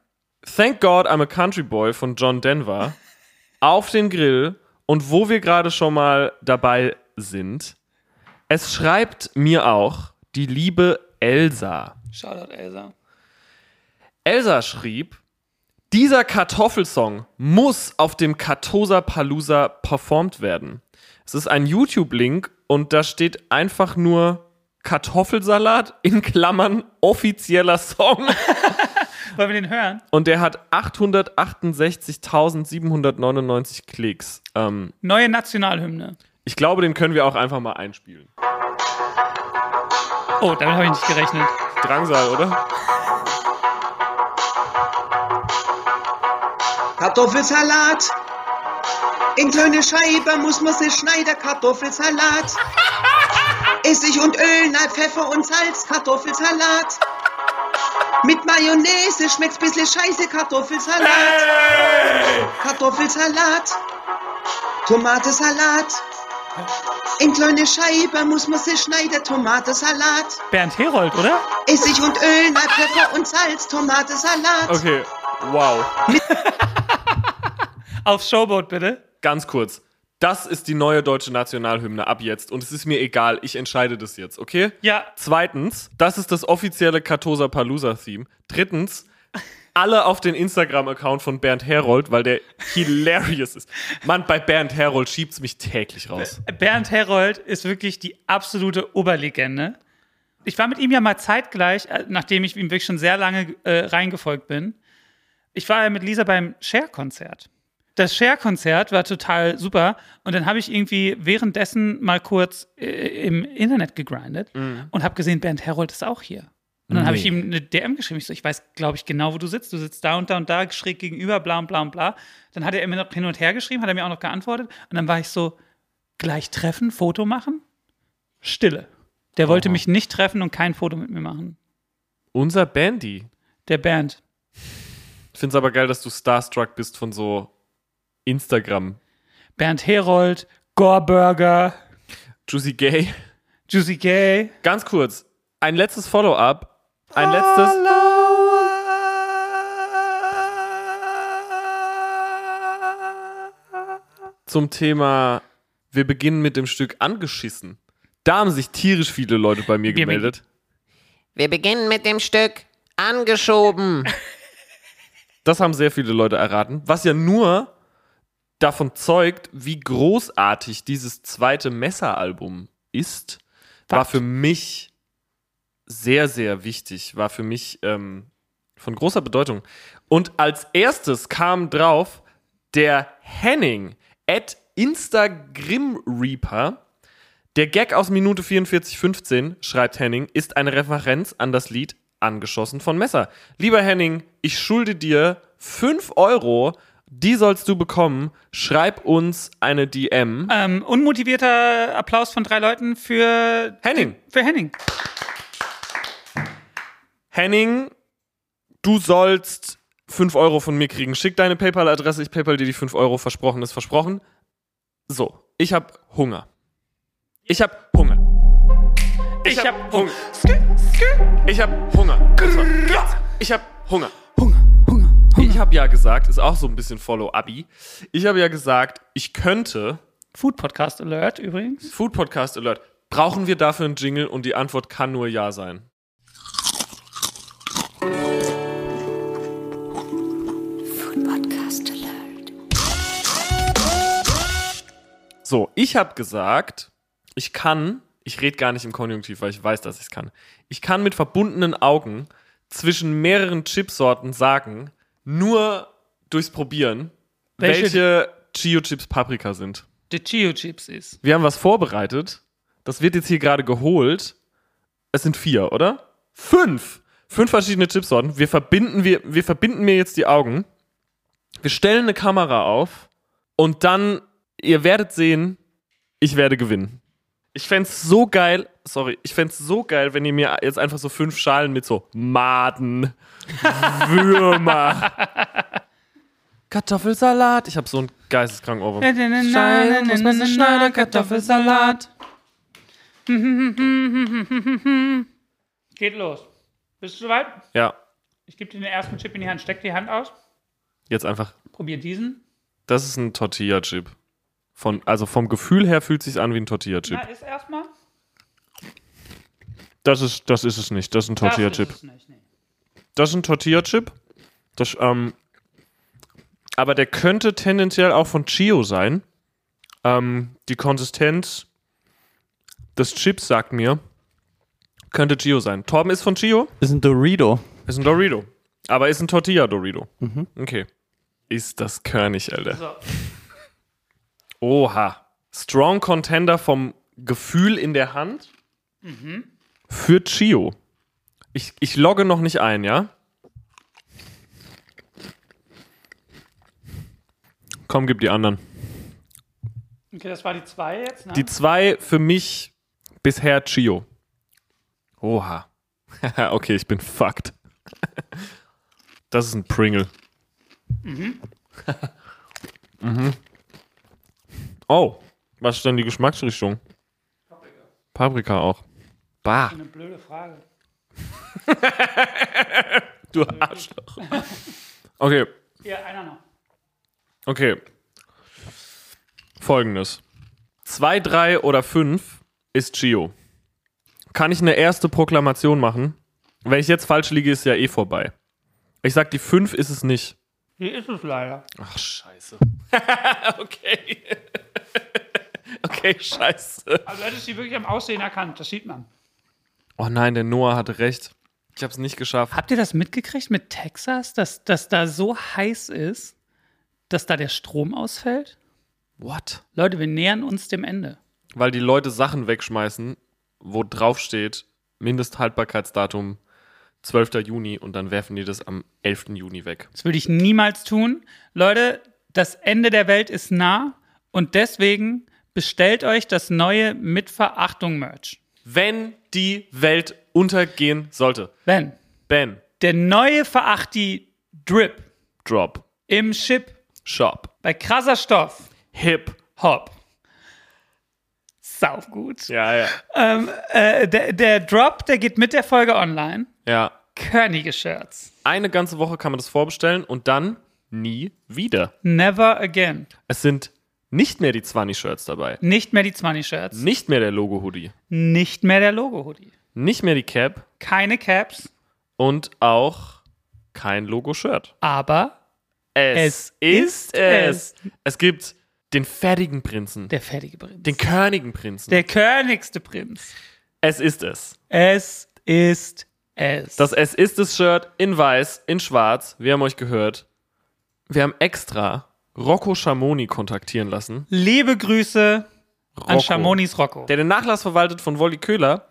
Thank God I'm a Country Boy von John Denver auf den Grill und wo wir gerade schon mal dabei sind, es schreibt mir auch die liebe Elsa. Shoutout, Elsa. Elsa schrieb, dieser Kartoffelsong muss auf dem Katosa Palooza performt werden. Es ist ein YouTube-Link und da steht einfach nur Kartoffelsalat in Klammern offizieller Song. Wollen wir den hören? Und der hat 868.799 Klicks. Ähm, Neue Nationalhymne. ich glaube, den können wir auch einfach mal einspielen. Oh, damit habe ich nicht gerechnet. Drangsal, oder? Kartoffelsalat. In kleine Scheiben muss man sie schneiden, Kartoffelsalat. Essig und Öl, nein, Pfeffer und Salz, Kartoffelsalat. Mit Mayonnaise schmeckt's bissle scheiße, Kartoffelsalat. Kartoffelsalat. Tomatesalat. In kleine Scheiben muss man sie schneiden, Tomatesalat. Bernd Herold, oder? Essig und Öl, nein, Pfeffer und Salz, Tomatesalat. Okay, wow. Aufs Showboat, bitte. Ganz kurz. Das ist die neue deutsche Nationalhymne ab jetzt und es ist mir egal, ich entscheide das jetzt, okay? Ja. Zweitens, das ist das offizielle Katosa Palooza Theme. Drittens, alle auf den Instagram-Account von Bernd Herold, weil der hilarious ist. Mann, bei Bernd Herold schiebt's mich täglich raus. Bernd Herold ist wirklich die absolute Oberlegende. Ich war mit ihm ja mal zeitgleich, äh, nachdem ich ihm wirklich schon sehr lange äh, reingefolgt bin. Ich war ja mit Lisa beim Share-Konzert. Das Share-Konzert war total super und dann habe ich irgendwie währenddessen mal kurz äh, im Internet gegrindet und habe gesehen, Bernd Herold ist auch hier. Und dann habe ich Nee. ihm eine DM geschrieben. Ich so, ich weiß, glaube ich, genau, wo du sitzt. Du sitzt da und da und da, schräg gegenüber, bla und bla und bla. Dann hat er mir noch hin und her geschrieben, hat er mir auch noch geantwortet. Und dann war ich so, gleich treffen, Foto machen? Stille. Der wollte mich nicht treffen und kein Foto mit mir machen. Unser Bandy. Der Bernd. Ich find's aber geil, dass du starstruck bist von so Instagram. Bernd Herold, Gore-Burger, Juicy Gay. Juicy Gay. Ganz kurz, ein letztes Follow-up. Ein letztes. Zum Thema, wir beginnen mit dem Stück angeschissen. Da haben sich tierisch viele Leute bei mir Wir gemeldet. Wir beginnen mit dem Stück Angeschoben. Das haben sehr viele Leute erraten, was ja nur davon zeugt, wie großartig dieses zweite Messeralbum ist. War Fakt. für mich sehr, sehr wichtig, war für mich ähm, von großer Bedeutung. Und als erstes kam drauf der Henning at Instagram Reaper. Der Gag aus Minute 44,15, schreibt Henning, ist eine Referenz an das Lied Angeschossen von Messer. Lieber Henning, ich schulde dir 5 Euro. Die sollst du bekommen. Schreib uns eine DM. Ähm, unmotivierter Applaus von drei Leuten für Henning. Für Henning. Henning, du sollst 5 Euro von mir kriegen. Schick deine PayPal-Adresse, ich PayPal dir die 5 Euro. Versprochen ist versprochen. So, ich hab Hunger. Ich hab Hunger. Ich, hab Hunger. Ich hab Hunger. Ich hab Hunger. Hunger, Hunger, Ich hab ja gesagt, ist auch so ein bisschen Follow-Abi. Ich habe ja gesagt, ich könnte Food Podcast Alert übrigens. Food Podcast Alert. Brauchen wir dafür einen Jingle? Und die Antwort kann nur ja sein. Podcast Alert. So, ich habe gesagt, ich kann, ich rede gar nicht im Konjunktiv, weil ich weiß, dass ich es kann. Ich kann mit verbundenen Augen zwischen mehreren Chipsorten sagen, nur durchs Probieren, Welche- welche, Chio-Chips Paprika sind. The Chio Chips ist. Wir haben was vorbereitet. Das wird jetzt hier gerade geholt. Es sind vier, oder? Fünf! Fünf verschiedene Chipsorten. Wir verbinden, wir, wir verbinden mir jetzt die Augen. Wir stellen eine Kamera auf und dann, ihr werdet sehen, ich werde gewinnen. Ich fänd's so geil, sorry, ich fänd's so geil, wenn ihr mir jetzt einfach so fünf Schalen mit so Maden, Würmer, Kartoffelsalat. Ich habe so einen geisteskranken Ohrwurm. Scheiben, muss man schneiden, Kartoffelsalat. Geht los. Bist du soweit? Ja, Ich gebe dir den ersten Chip in die Hand. Steck die Hand aus. jetzt einfach. Probier diesen. Das ist ein Tortilla-Chip. Von, also vom Gefühl her fühlt sich an wie ein Tortilla-Chip. Na, ist erstmal. Das ist, das ist es nicht. Das ist ein Das Tortilla-Chip. es nicht, nee. Das ist ein Tortilla-Chip. Das, ähm, aber der könnte tendenziell auch von Chio sein. Ähm, die Konsistenz des Chips sagt mir, könnte Chio sein. Torben ist von Chio, Ist ein Dorito. ist ein Dorito. Aber ist ein Tortilla-Dorito. Okay. Ist das körnig, Alter. So. Oha. Strong Contender vom Gefühl in der Hand für Chio. Ich, ich logge noch nicht ein, ja? Komm, gib die anderen. Okay, das war die zwei jetzt. Ne? Die zwei für mich bisher Chio. Oha. okay, ich bin fucked. das ist ein Pringle. Mhm. Oh, was ist denn die Geschmacksrichtung? Paprika auch. Bah, Eine blöde Frage. du Arschloch. Okay, Hier, einer noch. okay. Folgendes. Zwei, drei oder fünf ist Chio. Kann ich eine erste Proklamation machen? Wenn ich jetzt falsch liege, ist ja eh vorbei. Ich sag, die fünf ist es nicht. Hier ist es leider. Ach, scheiße. okay. okay, scheiße. Also, du hättest die wirklich am Aussehen erkannt. Das sieht man. Oh nein, der Noah hatte recht. Ich hab's nicht geschafft. Habt ihr das mitgekriegt mit Texas, dass das da so heiß ist, dass da der Strom ausfällt? What? Leute, wir nähern uns dem Ende. Weil die Leute Sachen wegschmeißen, wo drauf steht, Mindesthaltbarkeitsdatum 12. Juni und dann werfen die das am 11. Juni weg. Das würde ich niemals tun. Leute, das Ende der Welt ist nah und deswegen bestellt euch das neue Mit Verachtung Merch. Wenn die Welt untergehen sollte. Wenn Ben, der neue Verachti Drip Drop, im Chip Shop, bei krasser Stoff Hip. Hop. Sau gut. Ja, ja. Äh, der, der Drop, der geht mit der Folge online. Ja. Körnige Shirts. Eine ganze Woche kann man das vorbestellen und dann nie wieder. Never again. Es sind nicht mehr die 20-Shirts dabei. Nicht mehr die 20 Shirts. Nicht mehr der Logo-Hoodie. Nicht mehr der Logo-Hoodie. Nicht mehr die Cap Keine Caps, und auch kein Logo-Shirt. aber Es, Es ist es. Es gibt den fertigen Prinzen, der fertige Prinz. den körnigen Prinzen. der körnigste Prinz. es ist es. Es ist es. Das Es ist es Shirt in weiß, in schwarz. Wir haben euch gehört. Wir haben extra Rocco Schamoni kontaktieren lassen. Liebe Grüße an Rocco, Chamonis Rocco. Der den Nachlass verwaltet von Wolli Köhler.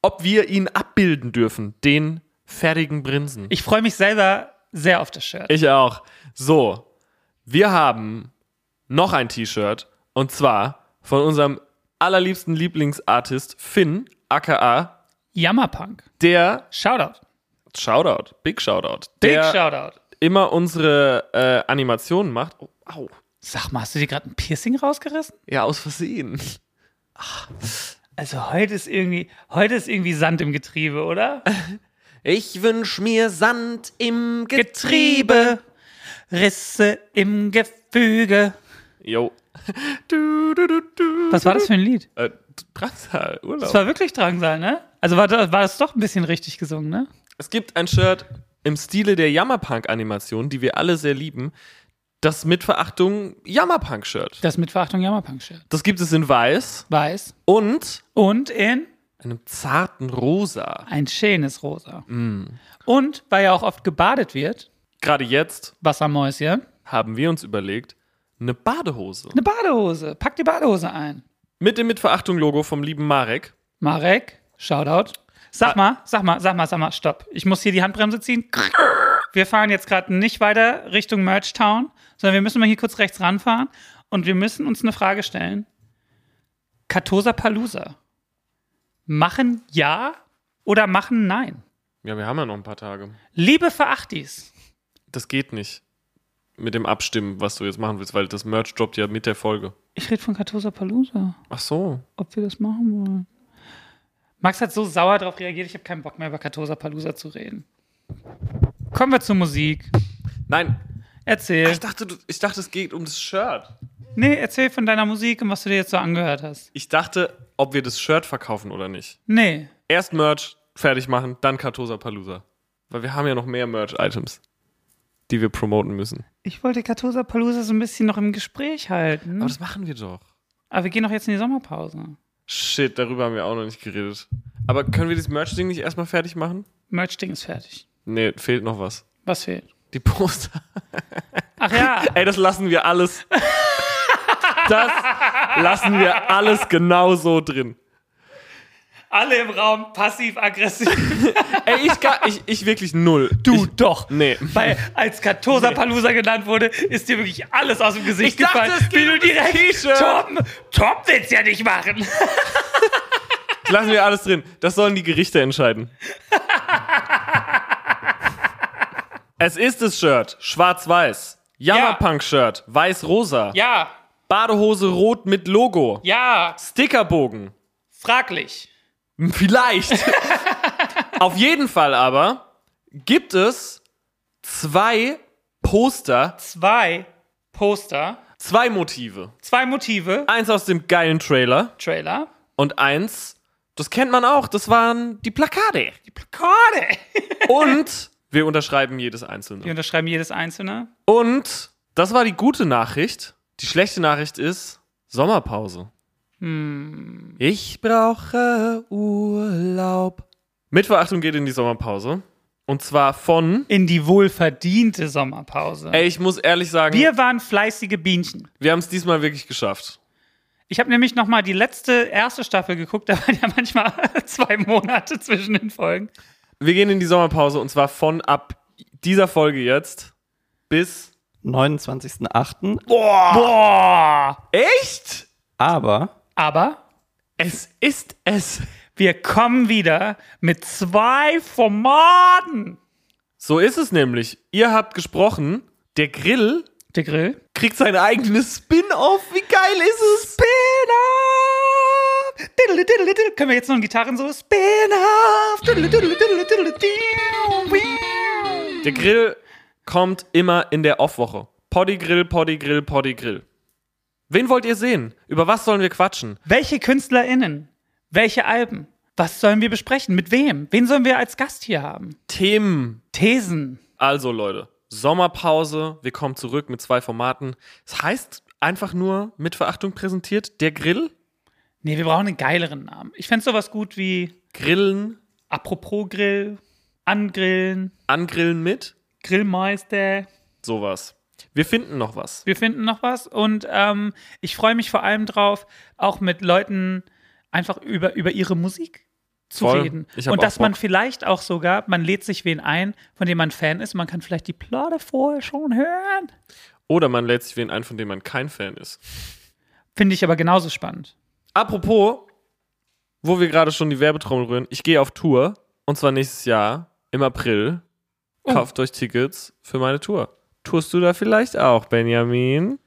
Ob wir ihn abbilden dürfen, den fertigen Prinzen. Ich freue mich selber sehr auf das Shirt. Ich auch. So, Wir haben noch ein T-Shirt und zwar von unserem allerliebsten Lieblingsartist Finn, aka Jammerpunk. der Shoutout. Shoutout, Big Shoutout, Big der Shoutout. immer unsere äh, Animationen macht. Oh, au. Sag mal, hast du dir gerade ein Piercing rausgerissen? Ja, aus Versehen. Also heute ist irgendwie, heute ist irgendwie Sand im Getriebe, oder? Ich wünsch mir Sand im Getriebe, Risse im Gefüge. Jo. Du, du, du, du. Was war das für ein Lied? Äh, Drangsal, Urlaub. Das war wirklich Drangsal, ne? Also war das, war das doch ein bisschen richtig gesungen, ne? Es gibt ein Shirt im Stile der Jammerpunk-Animation, die wir alle sehr lieben. Das mit Verachtung Jammerpunk-Shirt. Das mit Verachtung Jammerpunk-Shirt. Das gibt es in weiß Weiß. und Und in einem zarten Rosa. ein schönes Rosa. Und weil ja auch oft gebadet wird, Gerade jetzt Wassermäuschen, haben wir uns überlegt, eine Badehose. eine Badehose. Pack die Badehose ein. Mit dem mit Verachtung-Logo vom lieben Marek. Marek, Shoutout. Sag mal, sag mal, sag mal, sag mal, stopp. Ich muss hier die Handbremse ziehen. Wir fahren jetzt gerade nicht weiter Richtung Merch Town, sondern wir müssen mal hier kurz rechts ranfahren und wir müssen uns eine Frage stellen. Katosa Palusa. Machen ja oder machen nein? Ja, wir haben ja noch ein paar Tage. Liebe Verachtis, Das geht nicht. Mit dem Abstimmen, was du jetzt machen willst, weil das Merch droppt ja mit der Folge. ich rede von Katosa Palusa, Ach so. ob wir das machen wollen. Max hat so sauer darauf reagiert, ich habe keinen Bock mehr über Katosa Palusa zu reden. Kommen wir zur Musik. Nein, Erzähl. ich dachte, du, ich dachte, es geht um das Shirt. Nee, erzähl von deiner Musik und was du dir jetzt so angehört hast. Ich dachte, ob wir das Shirt verkaufen oder nicht. Nee. Erst Merch fertig machen, dann Katosa Palooza. Weil wir haben ja noch mehr Merch-Items, die wir promoten müssen. Ich wollte Katosa Palusa so ein bisschen noch im Gespräch halten. Aber das machen wir doch. Aber wir gehen doch jetzt in die Sommerpause. Shit, darüber haben wir auch noch nicht geredet. Aber können wir das Merch-Ding nicht erstmal fertig machen? Merch-Ding ist fertig. Nee, fehlt noch was. Was fehlt? Die Poster. Ach ja, Ey, das lassen wir alles. Das lassen wir alles genau so drin. Alle im Raum passiv-aggressiv. Ey, ich, gar, ich, ich wirklich null. Du ich, doch. Nee. Weil als Katosa Palusa genannt wurde, ist dir wirklich alles aus dem Gesicht Ich dachte, gefallen. geht Wie du das direkt. Tom, Tom will's ja nicht machen. Lassen wir alles drin. Das sollen die Gerichte entscheiden. es ist das Shirt. Schwarz-Weiß. Jammerpunk-Shirt. Weiß-rosa. Ja, Badehose rot mit Logo. ja, Stickerbogen. fraglich. Vielleicht. Auf jeden Fall aber gibt es zwei Poster, Zwei Poster, zwei Motive. zwei Motive, Eins aus dem geilen Trailer Trailer, und eins, das kennt man auch, das waren die Plakate. die Plakate. Und wir unterschreiben jedes Wir einzelne. unterschreiben jedes einzelne. Und das war die gute Nachricht. Die schlechte Nachricht ist Sommerpause. Ich brauche Urlaub. Mit Verachtung geht in die Sommerpause. Und zwar von. In die wohlverdiente Sommerpause. Ey, ich muss ehrlich sagen, wir, Wir waren fleißige Bienchen. haben es diesmal wirklich geschafft. Ich habe nämlich noch mal die letzte, erste Staffel geguckt. Da waren ja manchmal zwei Monate zwischen den Folgen. Wir gehen in die Sommerpause und zwar von ab dieser Folge jetzt bis. 29.08. Boah! Echt? Aber Aber Es ist es. wir kommen wieder mit zwei Formaten. So ist es nämlich. Ihr habt gesprochen, der Grill Der Grill. kriegt sein eigenes Spin-off. Wie geil ist es? Spin-off! Diddle, diddle, diddle. Können wir jetzt noch einen Gitarren-Solo? Spin-off! Diddle, diddle, diddle, diddle, diddle. Der Grill kommt immer in der Off-Woche. Poddy Grill, Poddy Grill, Poddy Grill. Wen wollt ihr sehen? Über was sollen wir quatschen? Welche KünstlerInnen? Welche Alben? Was sollen wir besprechen? Mit wem? Wen sollen wir als Gast hier haben? Themen. Thesen. Also Leute, Sommerpause. Wir kommen zurück mit zwei Formaten. Es heißt einfach nur mit Verachtung präsentiert, der Grill. Nee, wir brauchen einen geileren Namen. Ich fände sowas gut wie Grillen, Apropos Grill, Angrillen, angrillen mit. Grillmeister. Sowas. Wir finden noch was. Wir finden noch was und ähm, ich freue mich vor allem drauf, auch mit Leuten einfach über, über ihre Musik zu Voll. reden. Und dass man vielleicht auch sogar, man lädt sich wen ein, von dem man Fan ist, man kann vielleicht die Platte vorher schon hören. Oder man lädt sich wen ein, von dem man kein Fan ist. Finde ich aber genauso spannend. Apropos, wo wir gerade schon die Werbetrommel rühren, ich gehe auf Tour und zwar nächstes Jahr im April. Oh. Kauft euch Tickets für meine Tour. Tust du da vielleicht auch, Benjamin?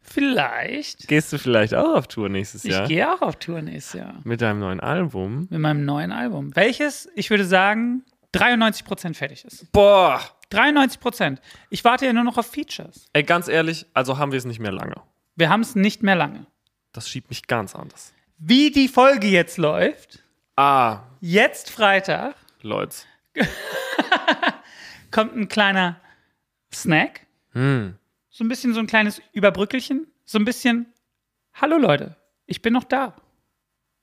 Vielleicht. Gehst du vielleicht auch auf Tour nächstes Ich Jahr? gehe auch auf Tour nächstes Jahr. Mit deinem neuen Album? Mit meinem neuen Album. Welches, ich würde sagen, 93% fertig ist. Boah! 93%. Ich warte ja nur noch auf Features. Ey, ganz ehrlich, also haben wir es nicht mehr lange. Wir haben es nicht mehr lange. Das schiebt mich ganz anders. Wie die Folge jetzt läuft, Ah, jetzt Freitag, Leute. kommt ein kleiner Snack. Hm. So ein bisschen so ein kleines Überbrückelchen. So ein bisschen, hallo Leute, ich bin noch da.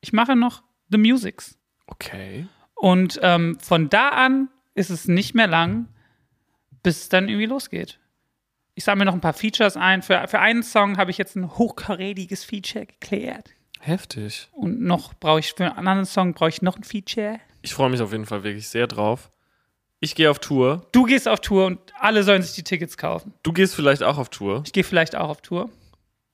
Ich mache noch The Musics. Okay. Und ähm, von da an ist es nicht mehr lang, bis es dann irgendwie losgeht. Ich mir noch ein paar Features ein. Für, für einen Song habe ich jetzt ein hochkarätiges Feature geklärt. Heftig. Und noch brauche ich für einen anderen Song brauche ich noch ein Feature. Ich freue mich auf jeden Fall wirklich sehr drauf. Ich gehe auf Tour. Du gehst auf Tour und alle sollen sich die Tickets kaufen. Du gehst vielleicht auch auf Tour. Ich gehe vielleicht auch auf Tour.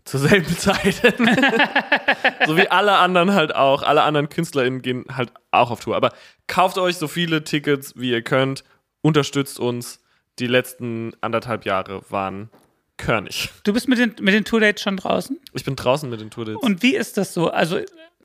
Zur selben Zeit. so wie alle anderen halt auch. Alle anderen KünstlerInnen gehen halt auch auf Tour. Aber kauft euch so viele Tickets, wie ihr könnt. Unterstützt uns. Die letzten anderthalb Jahre waren körnig. Du bist mit den, mit den Tourdates schon draußen? Ich bin draußen mit den Tourdates. Und wie ist das so? Also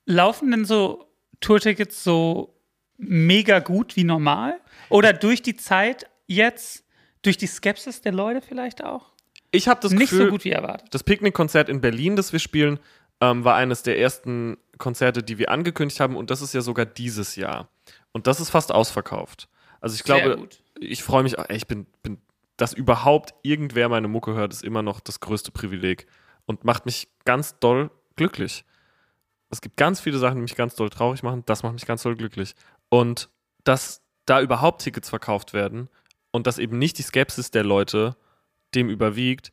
laufen denn so Tourtickets so mega gut wie normal? Oder durch die Zeit jetzt, durch die Skepsis der Leute vielleicht auch? ich habe das Nicht Gefühl, so gut wie erwartet. das Picknick-Konzert in Berlin, das wir spielen, ähm, war eines der ersten Konzerte, die wir angekündigt haben. Und das ist ja sogar dieses Jahr. Und das ist fast ausverkauft. Also ich glaube, ich freue mich, ey, ich bin, bin, dass überhaupt irgendwer meine Mucke hört, ist immer noch das größte Privileg und macht mich ganz doll glücklich. Es gibt ganz viele Sachen, die mich ganz doll traurig machen. Das macht mich ganz doll glücklich. Und dass da überhaupt Tickets verkauft werden und dass eben nicht die Skepsis der Leute dem überwiegt,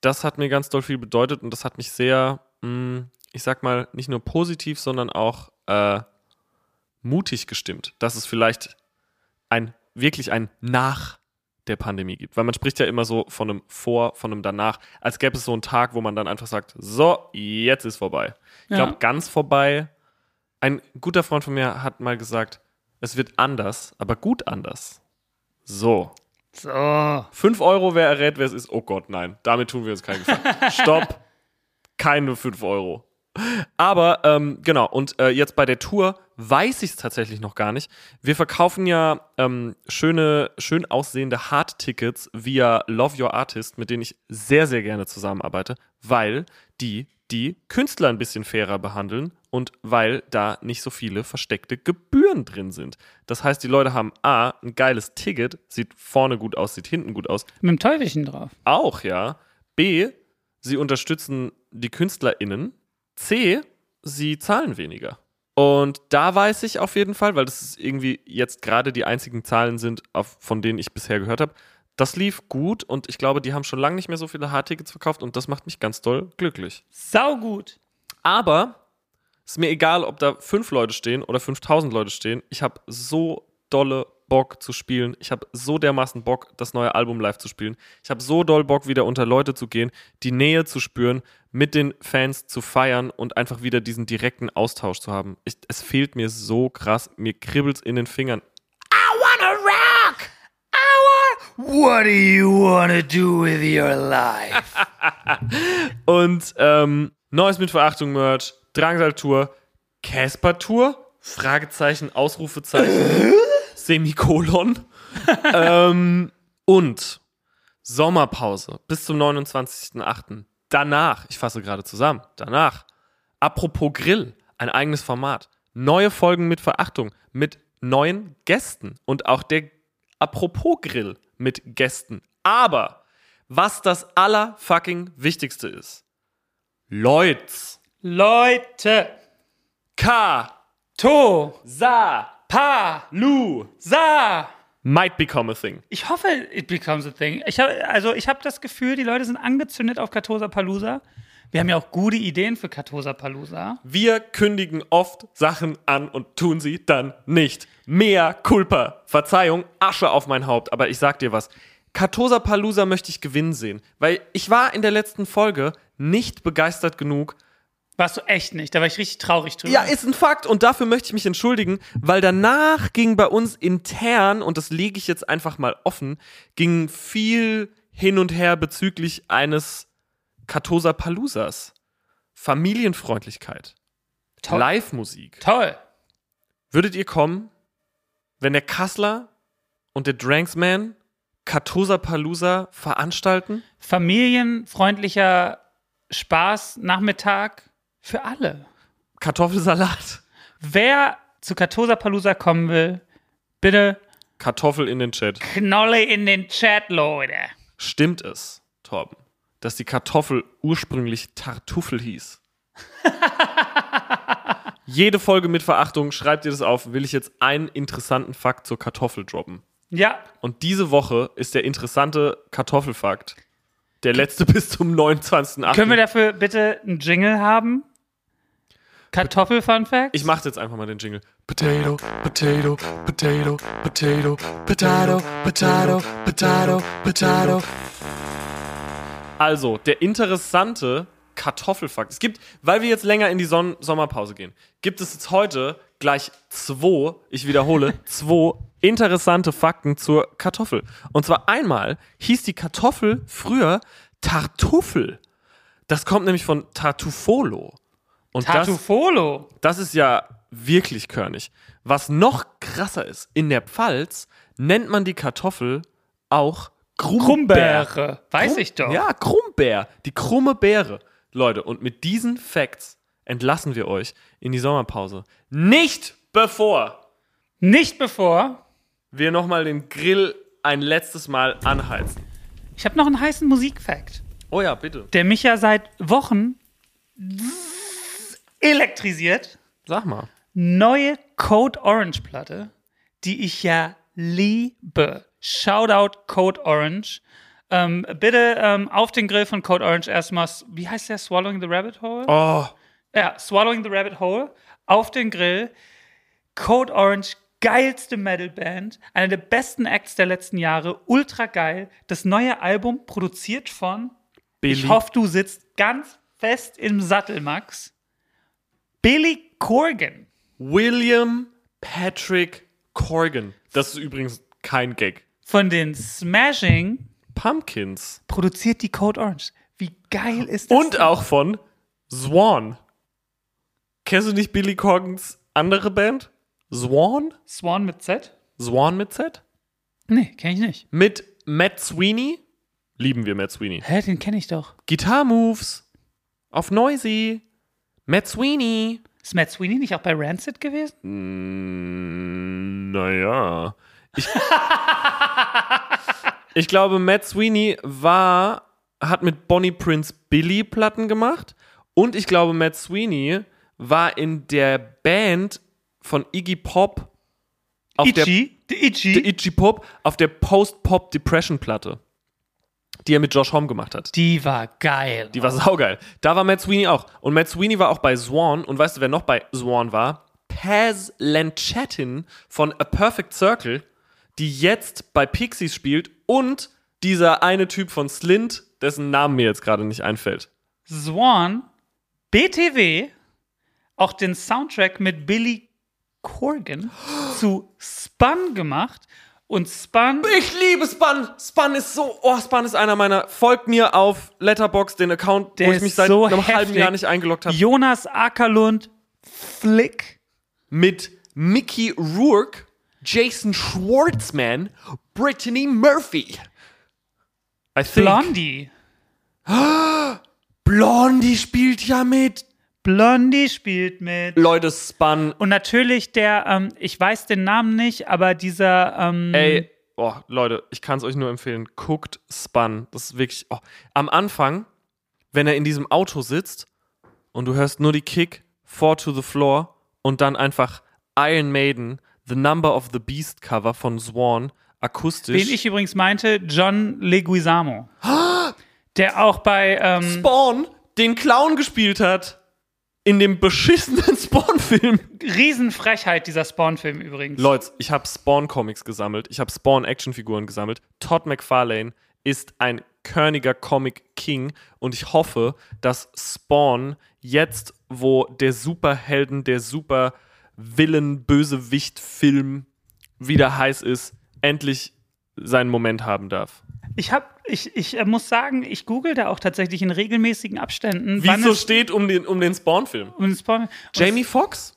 das hat mir ganz doll viel bedeutet und das hat mich sehr, mh, ich sag mal, nicht nur positiv, sondern auch äh, mutig gestimmt, dass es vielleicht ein wirklich ein Nach der Pandemie gibt. Weil man spricht ja immer so von einem Vor, von einem Danach, als gäbe es so einen Tag, wo man dann einfach sagt, so, jetzt ist vorbei. Ich Ja. glaube, ganz vorbei. Ein guter Freund von mir hat mal gesagt, es wird anders, aber gut anders. So. So. 5 Euro, wer errät, wer es ist. Oh Gott, nein. Damit tun wir uns keinen Gefallen. Stopp. Keine 5 Euro. Aber ähm, genau, und äh, jetzt bei der Tour weiß ich es tatsächlich noch gar nicht. Wir verkaufen ja ähm, schöne, schön aussehende Hard-Tickets via Love Your Artist, mit denen ich sehr, sehr gerne zusammenarbeite, weil die die Künstler ein bisschen fairer behandeln und weil da nicht so viele versteckte Gebühren drin sind. Das heißt, die Leute haben A, ein geiles Ticket, sieht vorne gut aus, sieht hinten gut aus, Mit dem Teufelchen drauf. auch, ja. B, sie unterstützen die KünstlerInnen. C, sie zahlen weniger. Und da weiß ich auf jeden Fall, weil das ist irgendwie jetzt gerade die einzigen Zahlen sind, von denen ich bisher gehört habe. Das lief gut und ich glaube, die haben schon lange nicht mehr so viele Hardtickets verkauft und das macht mich ganz doll glücklich. Saugut. Aber ist mir egal, ob da fünf Leute stehen oder 5000 Leute stehen. Ich habe so dolle Bock zu spielen. Ich habe so dermaßen Bock, das neue Album live zu spielen. Ich habe so doll Bock, wieder unter Leute zu gehen, die Nähe zu spüren, mit den Fans zu feiern und einfach wieder diesen direkten Austausch zu haben. Ich, es fehlt mir so krass. Mir kribbelt's in den Fingern. What do you wanna do with your life? Und ähm, Neues mit Verachtung Merch, Drangsal Tour, Casper Tour, Fragezeichen, Ausrufezeichen, Semikolon. ähm, und Sommerpause bis zum 29.08. Danach, ich fasse gerade zusammen, danach, apropos Grill, ein eigenes Format. Neue Folgen mit Verachtung, mit neuen Gästen und auch der apropos Grill mit Gästen. Aber was das allerfucking Wichtigste ist, Leutz, Leute. K, To. Sa, Pa. Lu, Sa. might become a thing. Ich hoffe, it becomes a thing. Ich hab, also ich habe das Gefühl, die Leute sind angezündet auf Katosa Palooza. Wir haben ja auch gute Ideen für Katosa Palooza. Wir kündigen oft Sachen an und tun sie dann nicht. Mehr Culpa. Verzeihung, Asche auf mein Haupt. Aber ich sag dir was. Kartosa Palooza möchte ich gewinnen sehen. Weil ich war in der letzten Folge nicht begeistert genug. Warst du echt nicht? Da war ich richtig traurig drüber. Ja, ist ein Fakt und dafür möchte ich mich entschuldigen, weil danach ging bei uns intern, und das lege ich jetzt einfach mal offen, ging viel hin und her bezüglich eines Kartosa Paloozas. Familienfreundlichkeit. Toll. Live-Musik. Toll. Würdet ihr kommen, wenn der Kassler und der Dranksman Kartosa Palooza veranstalten? Familienfreundlicher Spaß, Nachmittag für alle. Kartoffelsalat, Wer zu Katosa Palooza kommen will, bitte Kartoffel in den Chat. Knolle in den Chat, Leute. Stimmt es, Torben, dass die Kartoffel ursprünglich Tartuffel hieß? Jede Folge mit Verachtung, schreibt ihr das auf, will ich jetzt einen interessanten Fakt zur Kartoffel droppen. Ja, Und diese Woche ist der interessante Kartoffelfakt. Der letzte bis zum 29.8. können wir dafür bitte einen Jingle haben? Kartoffel-Fun Fact? Ich mach jetzt einfach mal den Jingle. Potato, potato, potato, potato, potato, potato, potato, potato. Also, der interessante Kartoffelfakt. Es gibt, weil wir jetzt länger in die Son Sommerpause gehen, gibt es jetzt heute gleich zwei, ich wiederhole, zwei interessante Fakten zur Kartoffel. Und zwar einmal hieß die Kartoffel früher Tartuffel. Das kommt nämlich von Tartufolo. Und das, Tartufolo. das ist ja wirklich körnig. Was noch krasser ist, in der Pfalz nennt man die Kartoffel auch. Krummbeere. Weiß Krumm- ich doch. Ja, Krummbeer. Die krumme Beere. Leute, und mit diesen Facts entlassen wir euch in die Sommerpause. Nicht bevor Nicht bevor. wir nochmal den Grill ein letztes Mal anheizen. Ich habe noch einen heißen Musikfact, Oh ja, bitte. der mich ja seit Wochen elektrisiert. Sag mal. Neue Code Orange Platte, die ich ja liebe. Shoutout Code Orange. Ähm, bitte ähm, auf den Grill von Code Orange erstmal, wie heißt der? Swallowing the Rabbit Hole? Oh, Ja, Swallowing the Rabbit Hole. Auf den Grill. Code Orange, geilste Metalband. Eine der besten Acts der letzten Jahre. Ultra geil. Das neue Album produziert von, Billy. ich hoffe, du sitzt ganz fest im Sattel, Max. Billy Corgan. William Patrick Corgan. Das ist übrigens kein Gag. Von den Smashing Pumpkins. produziert die Code Orange. Wie geil ist das? Und denn? auch von Swan. Kennst du nicht Billy Corgans andere Band? Swan? Swan mit Z? Swan mit Z? Nee, kenn ich nicht. Mit Matt Sweeney? Lieben wir Matt Sweeney. Hä, den kenne ich doch. Guitar Moves. Auf Noisy. Matt Sweeney. Ist Matt Sweeney nicht auch bei Rancid gewesen? Mm, naja. Ich, ich glaube, Matt Sweeney war, hat mit Bonnie Prince Billy Platten gemacht. Und ich glaube, Matt Sweeney war in der Band von Iggy Pop auf der Itchy? Die Itchy? der Itchy Pop auf der Post-Pop Depression Platte, die er mit Josh Homme gemacht hat. Die war geil. Die war saugeil. Da war Matt Sweeney auch. Und Matt Sweeney war auch bei Swan. Und weißt du, wer noch bei Swan war? Paz Lanchatin von A Perfect Circle, die jetzt bei Pixies spielt. Und dieser eine Typ von Slint, dessen Namen mir jetzt gerade nicht einfällt. Swan, BTW, auch den Soundtrack mit Billy Corgan zu Spun gemacht. Und Spun, Ich liebe Spun. Spun ist so, oh, Spun ist einer meiner. Folgt mir auf Letterbox den Account, Der wo ich mich seit so einem halben heftig. Jahr nicht eingeloggt habe. Jonas Ackerlund, Flick, mit Mickey Rourke, Jason Schwartzman, Brittany Murphy. I think. Blondie. Blondie spielt ja mit. Blondie spielt mit. Leute, Spun. Und natürlich der, ähm, ich weiß den Namen nicht, aber dieser, ähm, Ey, oh, Leute, ich kann es euch nur empfehlen. Guckt Spun. Das ist wirklich. Oh. Am Anfang, wenn er in diesem Auto sitzt und du hörst nur die Kick, Four to the Floor und dann einfach Iron Maiden, The Number of the Beast Cover von Swan, akustisch. wen ich übrigens meinte, John Leguizamo. der auch bei, ähm, Spawn den Clown gespielt hat. In dem beschissenen Spawn-Film. Riesenfrechheit dieser Spawn-Film übrigens. Leute, ich habe Spawn-Comics gesammelt, ich habe Spawn-Actionfiguren gesammelt. Todd McFarlane ist ein körniger Comic-King und ich hoffe, dass Spawn jetzt, wo der Superhelden, der Super-Villain-Bösewicht-Film wieder heiß ist, endlich seinen Moment haben darf. Ich hab, ich, ich äh, muss sagen, ich google da auch tatsächlich in regelmäßigen Abständen. Wie wann es so es steht um den, um den Spawn-Film. um den Spawn. Jamie Foxx,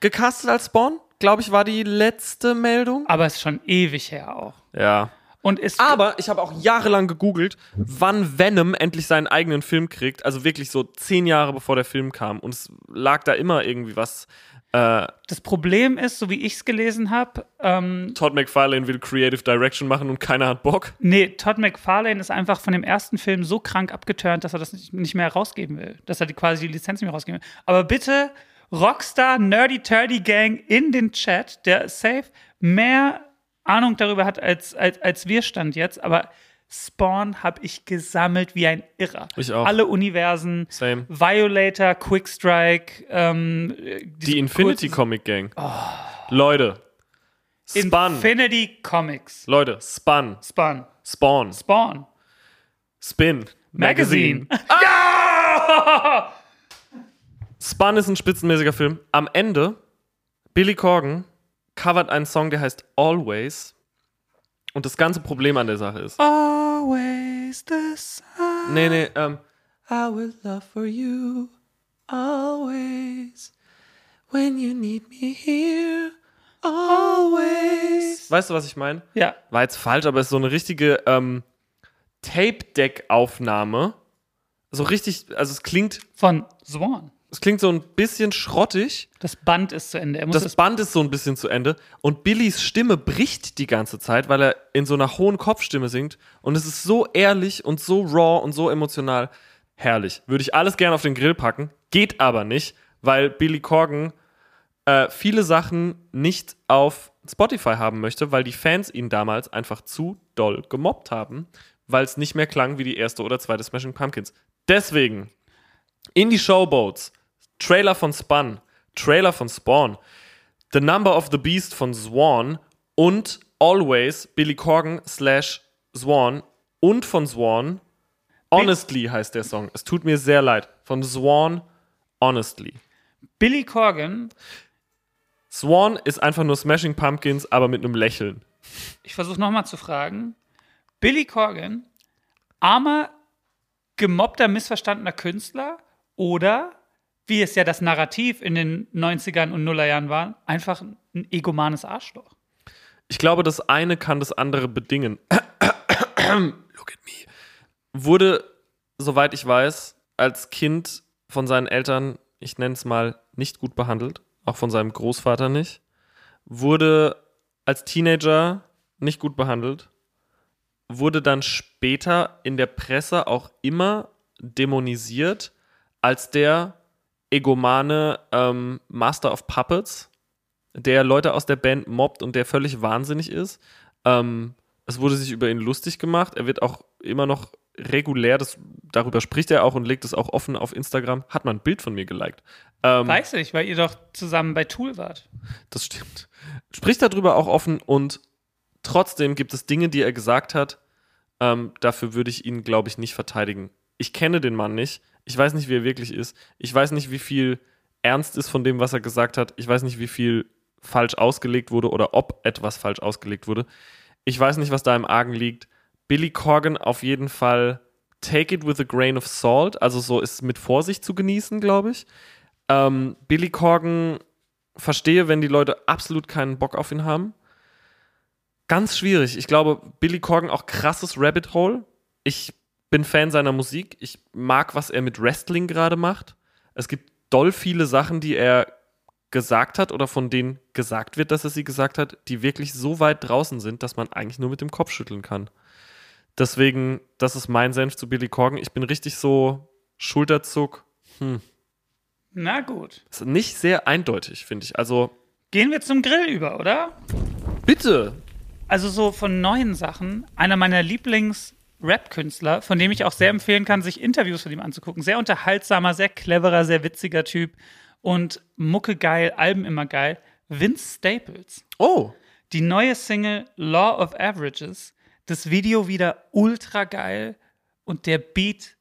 gecastet als Spawn, glaube ich, war die letzte Meldung. Aber es ist schon ewig her auch. Ja. Und es Aber ich habe auch jahrelang gegoogelt, wann Venom endlich seinen eigenen Film kriegt. Also wirklich so zehn Jahre bevor der Film kam. Und es lag da immer irgendwie was. Äh, das Problem ist, so wie ich es gelesen habe, ähm, Todd McFarlane will Creative Direction machen und keiner hat Bock. nee, Todd McFarlane ist einfach von dem ersten Film so krank abgeturnt, dass er das nicht, nicht mehr rausgeben will. Dass er die, quasi die Lizenz nicht mehr rausgeben will. Aber bitte, Rockstar Nerdy Turdy Gang in den Chat, der safe mehr Ahnung darüber hat als, als, als wir stand jetzt, aber Spawn habe ich gesammelt wie ein Irrer. Ich auch. Alle Universen, Same. Violator, Quickstrike, ähm, Die Infinity Comic Gang. Leute. Spun. Infinity Comics. Leute, Spun. Spawn. Spawn. Spawn. Spin. Magazine. Spun ist ein spitzenmäßiger Film. Am Ende, Billy Corgan covert einen Song, der heißt Always. Und das ganze Problem an der Sache ist. Always the sun. Nee, nee, ähm. I will love for you always when you need me here always. Weißt du, was ich meine? Ja. War jetzt falsch, aber es ist so eine richtige ähm, Tape-Deck-Aufnahme. So richtig, also es klingt, Von Swan. Es klingt so ein bisschen schrottig. Das Band ist zu Ende. Das das Band ist so ein bisschen zu Ende und Billys Stimme bricht die ganze Zeit, weil er in so einer hohen Kopfstimme singt und es ist so ehrlich und so raw und so emotional. Herrlich. Würde ich alles gerne auf den Grill packen, geht aber nicht, weil Billy Corgan äh, viele Sachen nicht auf Spotify haben möchte, weil die Fans ihn damals einfach zu doll gemobbt haben, weil es nicht mehr klang wie die erste oder zweite Smashing Pumpkins. Deswegen in die Showboats, Trailer von Spun, Trailer von Spawn, The Number of the Beast von Swan und Always Billy Corgan slash Swan und von Swan Honestly heißt der Song. Es tut mir sehr leid. Von Swan Honestly. Billy Corgan. Swan ist einfach nur Smashing Pumpkins, aber mit einem Lächeln. Ich versuche nochmal zu fragen. Billy Corgan, armer, gemobbter, missverstandener Künstler oder, wie es ja das Narrativ in den 90ern und Nullerjahren war, einfach ein egomanes Arschloch? Ich glaube, das eine kann das andere bedingen. Look at me. Wurde, soweit ich weiß, als Kind von seinen Eltern, ich nenne es mal, nicht gut behandelt. Auch von seinem Großvater nicht. Wurde als Teenager nicht gut behandelt. Wurde dann später in der Presse auch immer dämonisiert als der egomane ähm, Master of Puppets der Leute aus der Band mobbt und der völlig wahnsinnig ist. Ähm, es wurde sich über ihn lustig gemacht. Er wird auch immer noch regulär, das, darüber spricht er auch und legt es auch offen auf Instagram. Hat man ein Bild von mir geliked. Ähm, Weiß ich, weil ihr doch zusammen bei Tool wart. das stimmt. Spricht darüber auch offen und trotzdem gibt es Dinge, die er gesagt hat. Ähm, dafür würde ich ihn, glaube ich, nicht verteidigen. Ich kenne den Mann nicht. Ich weiß nicht, wie er wirklich ist. Ich weiß nicht, wie viel ernst ist von dem, was er gesagt hat. Ich weiß nicht, wie viel falsch ausgelegt wurde oder ob etwas falsch ausgelegt wurde. Ich weiß nicht, was da im Argen liegt. Billy Corgan auf jeden Fall take it with a grain of salt. Also so ist mit Vorsicht zu genießen, glaube ich. Ähm, Billy Corgan verstehe, wenn die Leute absolut keinen Bock auf ihn haben. Ganz schwierig. Ich glaube, Billy Corgan auch krasses Rabbit Hole. Ich bin Fan seiner Musik. Ich mag, was er mit Wrestling gerade macht. Es gibt doll viele Sachen, die er gesagt hat oder von denen gesagt wird, dass er sie gesagt hat, die wirklich so weit draußen sind, dass man eigentlich nur mit dem Kopf schütteln kann. Deswegen, das ist mein Senf zu Billy Corgan. Ich bin richtig so Schulterzuck. Na gut. Ist nicht sehr eindeutig, finde ich. Also, Gehen wir zum Grill über, oder? bitte. Also so von neuen Sachen, einer meiner Lieblings Rap-Künstler, von dem ich auch sehr empfehlen kann, sich Interviews von ihm anzugucken. Sehr unterhaltsamer, sehr cleverer, sehr witziger Typ und Mucke geil, Alben immer geil. Vince Staples. Oh, Die neue Single Law of Averages. Das Video wieder ultra geil und der Beat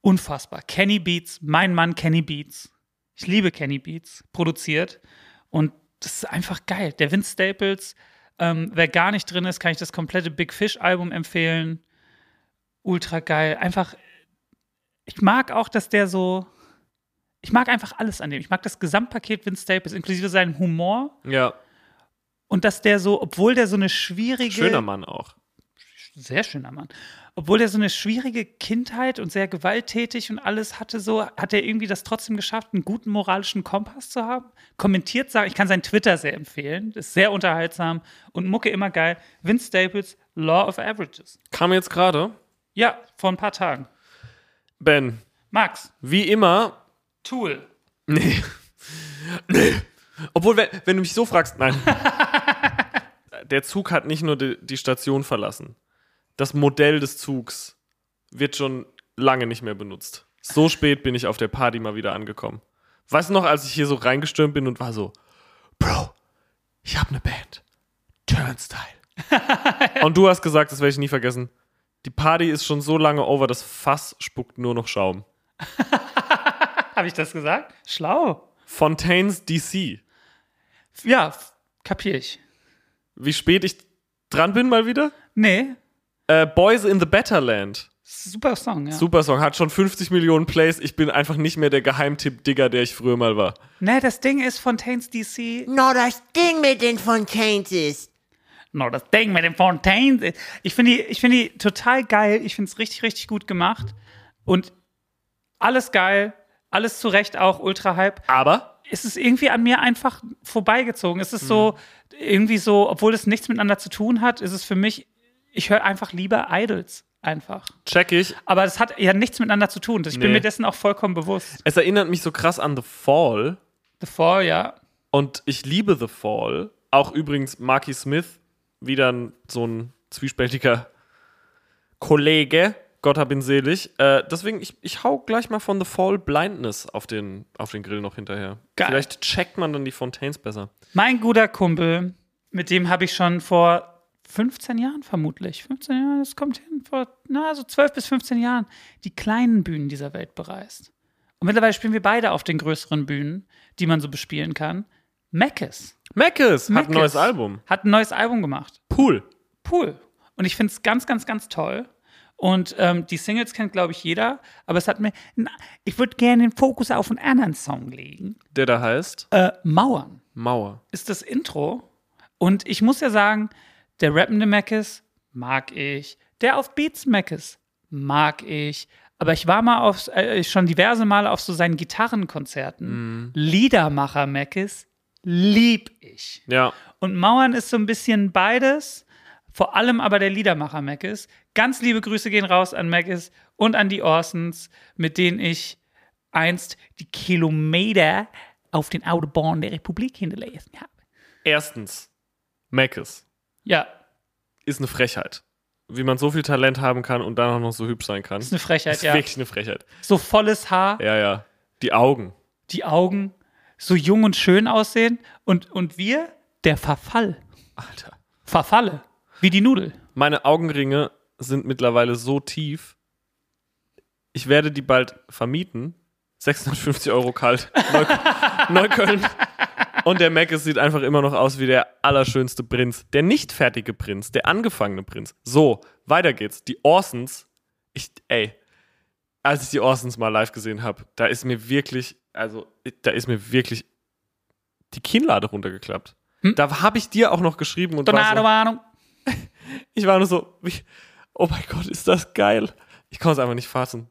unfassbar. Kenny Beats, mein Mann Kenny Beats. Ich liebe Kenny Beats, produziert und das ist einfach geil. Der Vince Staples, ähm, wer gar nicht drin ist, kann ich das komplette Big Fish Album empfehlen. Ultra geil. Einfach, ich mag auch, dass der so, ich mag einfach alles an dem. Ich mag das Gesamtpaket Vince Staples, inklusive seinen Humor ja. und dass der so, obwohl der so eine schwierige, Schöner Mann auch. sehr schöner Mann, obwohl der so eine schwierige Kindheit und sehr gewalttätig und alles hatte, so hat er irgendwie das trotzdem geschafft, einen guten moralischen Kompass zu haben. Kommentiert sagen, ich kann sein Twitter sehr empfehlen, ist sehr unterhaltsam und Mucke immer geil. Vince Staples, Law of Averages. Kam jetzt gerade. Ja, vor ein paar Tagen. Ben, Max, wie immer. Tool. Nee. Nee. Obwohl, wenn, wenn du mich so fragst, nein. Der Zug hat nicht nur die, die Station verlassen. Das Modell des Zugs wird schon lange nicht mehr benutzt. So spät bin ich auf der Party mal wieder angekommen. Weißt du noch, als ich hier so reingestürmt bin und war so, Bro, ich hab ne Band. Turnstyle. und du hast gesagt, das werde ich nie vergessen. Die Party ist schon so lange over, das Fass spuckt nur noch Schaum. Habe ich das gesagt? Schlau. Fontaines DC. Ja, kapier ich. Wie spät ich dran bin mal wieder? Nee, Äh, Boys in the Better Land. super Song, ja. Super Song, hat schon 50 Millionen Plays. Ich bin einfach nicht mehr der Geheimtipp-Digger, der ich früher mal war. Nee, das Ding ist Fontaines DC. No, das Ding mit den Fontaines ist. No, das Ding mit den Fontaines. Ich finde die, ich finde die total geil. Ich finde es richtig, richtig gut gemacht. Und alles geil. Alles zu Recht auch ultra hype. Aber Es ist irgendwie an mir einfach vorbeigezogen. Es ist so, irgendwie so, obwohl es nichts miteinander zu tun hat, ist es für mich, ich höre einfach lieber Idols. Einfach. check ich, Aber das hat ja nichts miteinander zu tun. Ich bin Nee. mir dessen auch vollkommen bewusst. es erinnert mich so krass an The Fall. The Fall, ja. Und ich liebe The Fall. Auch übrigens Marky Smith, wieder ein, so ein zwiespältiger Kollege. Gott hab ihn selig. Äh, deswegen, ich, ich hau gleich mal von The Fall Blindness auf den, auf den Grill noch hinterher. Geil. Vielleicht checkt man dann die Fontaines besser. Mein guter Kumpel, mit dem habe ich schon vor 15 Jahren vermutlich, 15 Jahre, das kommt hin, vor na, so 12 bis 15 Jahren, die kleinen Bühnen dieser Welt bereist. Und mittlerweile spielen wir beide auf den größeren Bühnen, die man so bespielen kann. Meckes. Mackes hat ein neues Album. Hat ein neues Album gemacht. Pool. Pool. Und ich finde es ganz, ganz, ganz toll. Und ähm, die Singles kennt, glaube ich, jeder. Aber es hat mir. Na, ich würde gerne den Fokus auf einen anderen Song legen. Der da heißt Äh, Mauern. Mauer. ist das Intro. Und ich muss ja sagen, der rappende Meckes mag ich. Der auf Beats Meckes mag ich. Aber ich war mal auf, äh, schon diverse Male auf so seinen Gitarrenkonzerten. Liedermacher Meckes lieb ich. Ja. Und Mauern ist so ein bisschen beides. Vor allem aber der Liedermacher Meckes. Ganz liebe Grüße gehen raus an Meckes und an die Orsons, mit denen ich einst die Kilometer auf den Autobahnen der Republik hinterlassen habe. Erstens, Mackes Ja, ist eine Frechheit. Wie man so viel Talent haben kann und dann auch noch so hübsch sein kann. ist eine Frechheit, ist ja. wirklich eine Frechheit. So volles Haar, Ja, ja. Die Augen. die Augen, so jung und schön aussehen. Und, und wir, der Verfall. Alter. Verfalle. Wie die Nudel. Meine Augenringe sind mittlerweile so tief. Ich werde die bald vermieten. 650 Euro kalt. Neu Neukölln. Und der Mac sieht einfach immer noch aus wie der allerschönste Prinz. Der nicht fertige Prinz, der angefangene Prinz. So, weiter geht's. Die Orsons. Ich, ey, als ich die Orsons mal live gesehen habe, da ist mir wirklich, also, da ist mir wirklich die Kinnlade runtergeklappt. Da habe ich dir auch noch geschrieben und war so, Mano. ich war nur so, wie, oh mein Gott, ist das geil. Ich kann es einfach nicht fassen.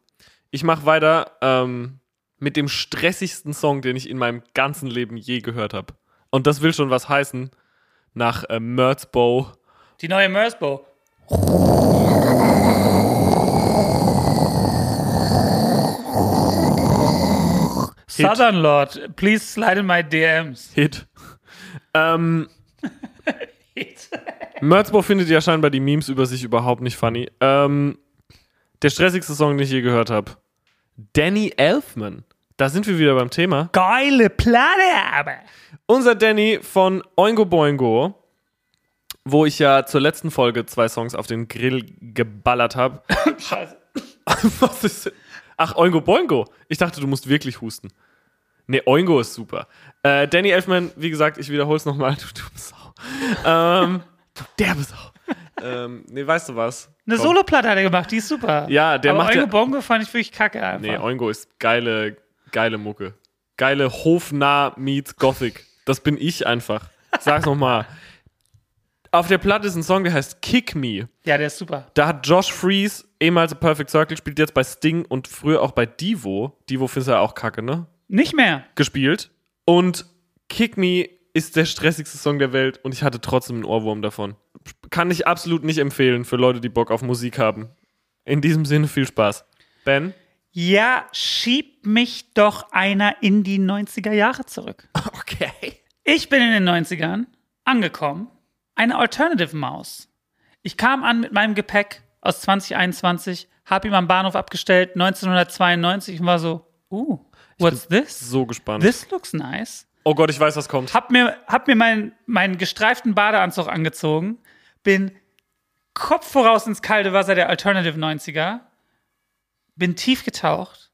Ich mache weiter ähm, mit dem stressigsten Song, den ich in meinem ganzen Leben je gehört habe. Und das will schon was heißen. Nach äh, Merzbow. Die neue Mersbo. Southern Lord, please slide in my DMs. Hit. ähm, geht. Merzbow findet ja scheinbar die Memes über sich überhaupt nicht funny. Ähm, der stressigste Song, den ich je gehört habe. Danny Elfman. Da sind wir wieder beim Thema. Geile Platte, aber. Unser Danny von Oingo Boingo, wo ich ja zur letzten Folge zwei Songs auf den Grill geballert habe. Scheiße. Was ist. Ach, Oingo Boingo. Ich dachte, du musst wirklich husten. Nee, Oingo ist super. Äh, Danny Elfman, wie gesagt, ich wiederhole es nochmal. Du, du bist Sau. ähm, du derbe Sau. ähm, nee, weißt du was? Eine. Soloplatte hat er gemacht, die ist super. Ja, der aber macht Oingo ja- Bongo fand ich wirklich kacke einfach. Nee, Oingo ist geile, geile Mucke. Geile Hofnah meets Gothic. Das bin ich einfach. Sag's nochmal. Auf der Platte ist ein Song, der heißt Kick Me. ja, der ist super. Da hat Josh Freeze, ehemals Perfect Circle, spielt jetzt bei Sting und früher auch bei Divo. Divo findest du ja auch kacke, ne? Nicht mehr. Gespielt. Und Kick Me ist der stressigste Song der Welt und ich hatte trotzdem einen Ohrwurm davon. Kann ich absolut nicht empfehlen für Leute, die Bock auf Musik haben. In diesem Sinne viel Spaß. Ben? Ja, schieb mich doch einer in die 90er Jahre zurück. Okay. Ich bin in den 90ern angekommen. Eine Alternative Maus. Ich kam an mit meinem Gepäck aus 2021, hab ihn am Bahnhof abgestellt, 1992 und war so, uh, what's this? So gespannt. This looks nice. Oh Gott, ich weiß, was kommt. Hab mir, hab mir meinen, meinen gestreiften Badeanzug angezogen, bin Kopf voraus ins kalte Wasser der Alternative 90er, bin tief getaucht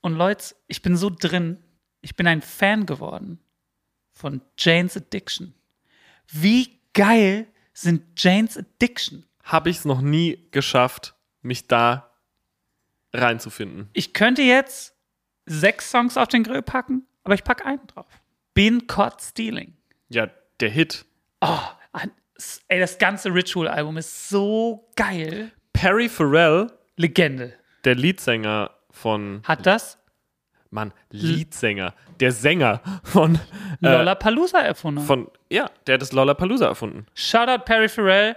und Leute, ich bin so drin, ich bin ein Fan geworden von Jane's Addiction. Wie geil sind Jane's Addiction? Habe ich es noch nie geschafft, mich da reinzufinden. Ich könnte jetzt sechs Songs auf den Grill packen, aber ich packe einen drauf. Been Caught Stealing. Ja, der Hit. Oh, ey, das ganze Ritual-Album ist so geil. Perry Farrell, Legende. der Leadsänger von. Hat das Mann, Leadsänger. Der Sänger von. Äh, Lollapalooza erfunden. von ja, der hat das Lollapalooza erfunden. Shoutout Perry Farrell,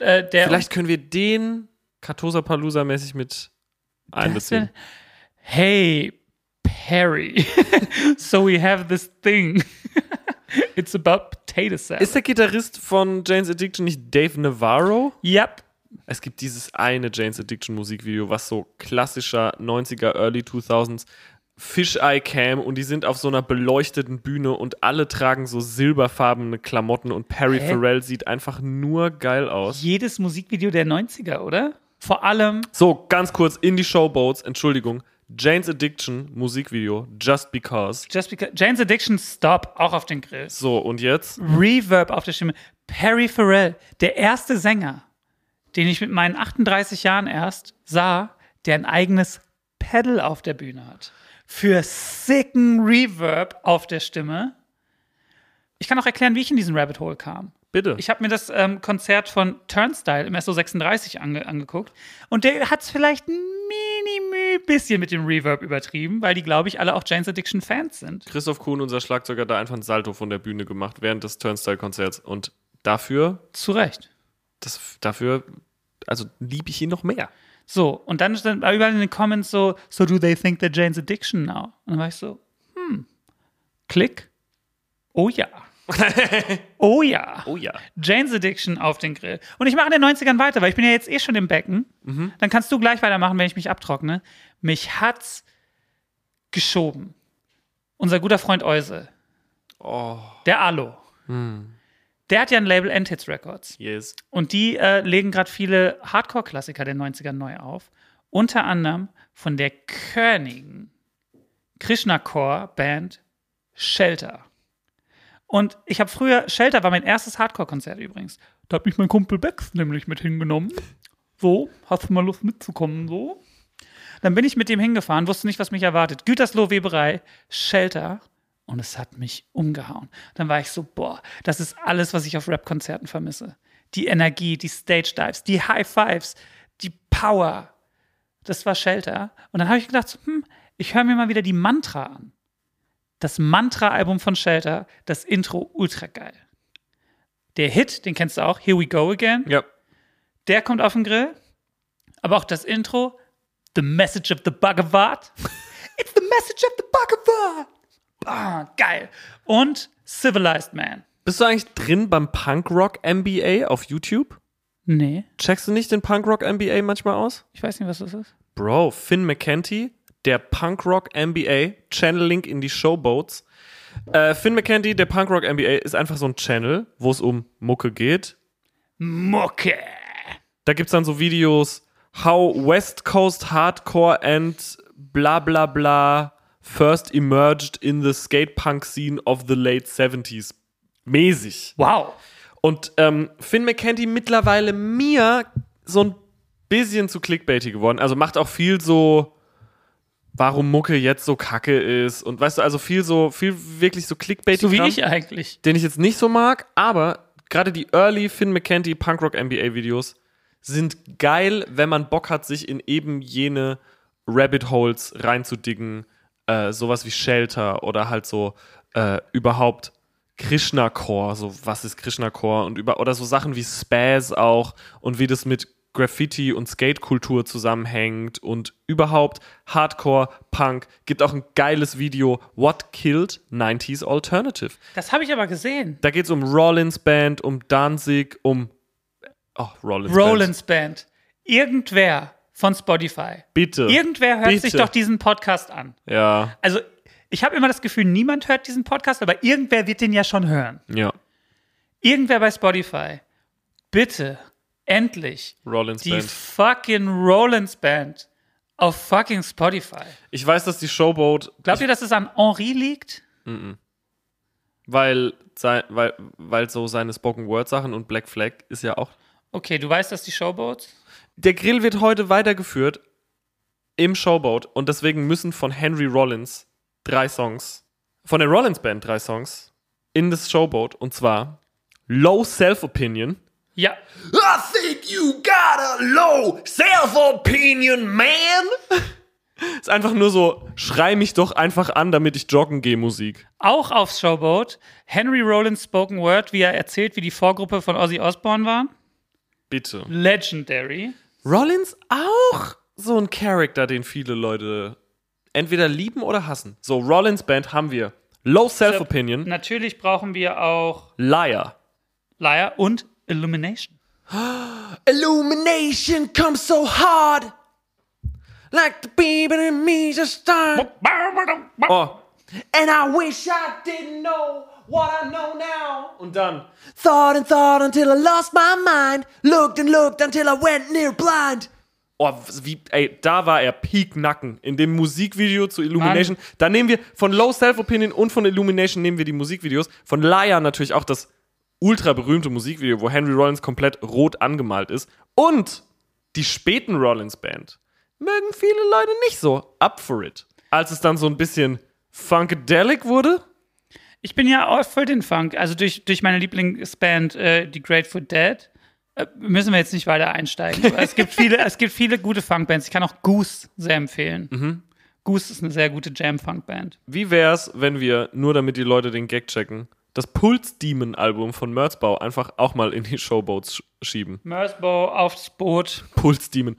äh, Vielleicht können wir den Katosa Palooza mäßig mit einbeziehen. Hey, Perry. so we have this thing. It's about potato salad. Ist der Gitarrist von Jane's Addiction nicht Dave Navarro? yep. Es gibt dieses eine Jane's Addiction Musikvideo, was so klassischer 90er, Early 2000s Fisheye Cam und die sind auf so einer beleuchteten Bühne und alle tragen so silberfarbene Klamotten und Perry Hä? Farrell sieht einfach nur geil aus. Jedes Musikvideo der 90er, oder? Vor allem So, ganz kurz, in die Showboats, Entschuldigung. Jane's Addiction Musikvideo, Just Because. Just because Jane's Addiction Stop, auch auf den Grill. So, und jetzt? Reverb auf der Stimme. Perry Farrell, der erste Sänger, den ich mit meinen 38 Jahren erst sah, der ein eigenes Pedal auf der Bühne hat. Für sicken Reverb auf der Stimme. Ich kann auch erklären, wie ich in diesen Rabbit Hole kam. Bitte. Ich habe mir das ähm, Konzert von Turnstile im SO36 ange angeguckt und der hat es vielleicht ein mini bisschen mit dem Reverb übertrieben, weil die, glaube ich, alle auch Jane's Addiction Fans sind. Christoph Kuhn, unser Schlagzeuger, hat da einfach ein Salto von der Bühne gemacht während des Turnstile-Konzerts. Und dafür, Zu Recht. das, dafür, also liebe ich ihn noch mehr. So, und dann stand überall in den Comments so, so do they think they're Jane's Addiction now? Und dann war ich so, hm, klick, oh ja. oh ja. Oh ja. Jane's Addiction auf den Grill. Und ich mache in den 90ern weiter, weil ich bin ja jetzt eh schon im Becken. Dann kannst du gleich weitermachen, wenn ich mich abtrockne. Mich hat's geschoben. Unser guter Freund Euse. Der Alo. Der hat ja ein Label End-Hits Records. Yes. Und die äh, legen gerade viele Hardcore-Klassiker der 90er neu auf. Unter anderem von der Königen Krishna-Core-Band Shelter. Und ich habe früher, Shelter war mein erstes Hardcore-Konzert übrigens. Da hat mich mein Kumpel Bex nämlich mit hingenommen. So, hast du mal Lust mitzukommen, so? Dann bin ich mit dem hingefahren, wusste nicht, was mich erwartet. Gütersloh Weberei, Shelter. Und es hat mich umgehauen. Dann war ich so, boah, das ist alles, was ich auf Rap-Konzerten vermisse. Die Energie, die Stage-Dives, die High-Fives, die Power. Das war Shelter. Und dann habe ich gedacht, hm, ich höre mir mal wieder die Mantra an. Das Mantra-Album von Shelter, das Intro ultra geil. Der Hit, den kennst du auch, Here We Go Again, Ja. der kommt auf den Grill. Aber auch das Intro, The Message of the Bhagavad. It's the Message of the Bhagavad. Ah, geil. Und Civilized Man. Bist du eigentlich drin beim Punkrock MBA auf YouTube? Nee, Checkst du nicht den Punkrock MBA manchmal aus? ich weiß nicht, was das ist. Bro, Finn McKenty, der Punkrock MBA, Channel Link in die Showboats. Äh, Finn McKenty, der Punkrock MBA, ist einfach so ein Channel, wo es um Mucke geht. Mucke. Da gibt's dann so Videos, how West Coast Hardcore and bla bla bla first emerged in the skate punk scene of the late 70s. Mäßig. Wow. Und ähm, Finn McKenty mittlerweile mir so ein bisschen zu clickbaity geworden. Also macht auch viel so, warum Mucke jetzt so kacke ist. Und weißt du, also viel so, viel wirklich so clickbaity. So wie ich eigentlich. Den ich jetzt nicht so mag, aber gerade die Early Finn McKenty Punkrock NBA Videos sind geil, wenn man Bock hat, sich in eben jene Rabbit Holes reinzudiggen. Äh, sowas wie Shelter oder halt so äh, überhaupt Krishna Core, so was ist Krishna Core und über oder so Sachen wie Spaz auch und wie das mit Graffiti und Skate-Kultur zusammenhängt und überhaupt Hardcore, Punk. Gibt auch ein geiles Video, What Killed 90s Alternative. Das habe ich aber gesehen. Da geht es um Rollins Band, um Danzig, um oh, Rollins, Band. Rollins Band. Irgendwer von Spotify. Bitte. Irgendwer hört Bitte. sich doch diesen Podcast an. Ja, Also, ich habe immer das Gefühl, niemand hört diesen Podcast, aber irgendwer wird den ja schon hören. ja. Irgendwer bei Spotify. Bitte, endlich, Rollins die Band. fucking Rollins Band auf fucking Spotify. Ich weiß, dass die Showboat, Glaubt ihr, dass es an Henri liegt? weil, sei, weil, weil so seine Spoken Word Sachen und Black Flag ist ja auch Okay, du weißt, dass die Showboats. Der Grill wird heute weitergeführt im Showboat und deswegen müssen von Henry Rollins drei Songs, von der Rollins Band drei Songs in das Showboat und zwar Low Self Opinion. Ja, I think you got a low self opinion, man. Ist einfach nur so, schrei mich doch einfach an, damit ich joggen gehe, Musik. auch aufs Showboat. Henry Rollins Spoken Word, wie er erzählt, wie die Vorgruppe von Ozzy Osbourne war. Bitte. Legendary. Rollins auch so ein Charakter, den viele Leute entweder lieben oder hassen. So, Rollins Band haben wir Low Self Opinion, Natürlich brauchen wir auch Liar. Liar und Illumination. Illumination comes so hard. Like the baby in me just start. Oh. And I wish I didn't know what I know now. Und dann. Thought and thought until I lost my mind. Looked and looked until I went near blind. Oh, wie, ey, da war er Peak Nacken in dem Musikvideo zu Illumination. Da nehmen wir von Low Self Opinion und von Illumination nehmen wir die Musikvideos. Von Liar natürlich auch das ultra berühmte Musikvideo, wo Henry Rollins komplett rot angemalt ist. Und die späten Rollins Band mögen viele Leute nicht so up for it. Als es dann so ein bisschen funkadelic wurde. Ich bin ja auch für den Funk. Also durch, durch meine Lieblingsband, äh, die Grateful Dead, äh, müssen wir jetzt nicht weiter einsteigen. Es, gibt viele, es gibt viele gute Funkbands. Ich kann auch Goose sehr empfehlen. Goose ist eine sehr gute Jam-Funk-Band. Wie wär's, wenn wir, nur damit die Leute den Gag checken, das Pulse Demon Album von Merzbau einfach auch mal in die Showboats sch schieben? Mersbow aufs Boot. Pulse Demon.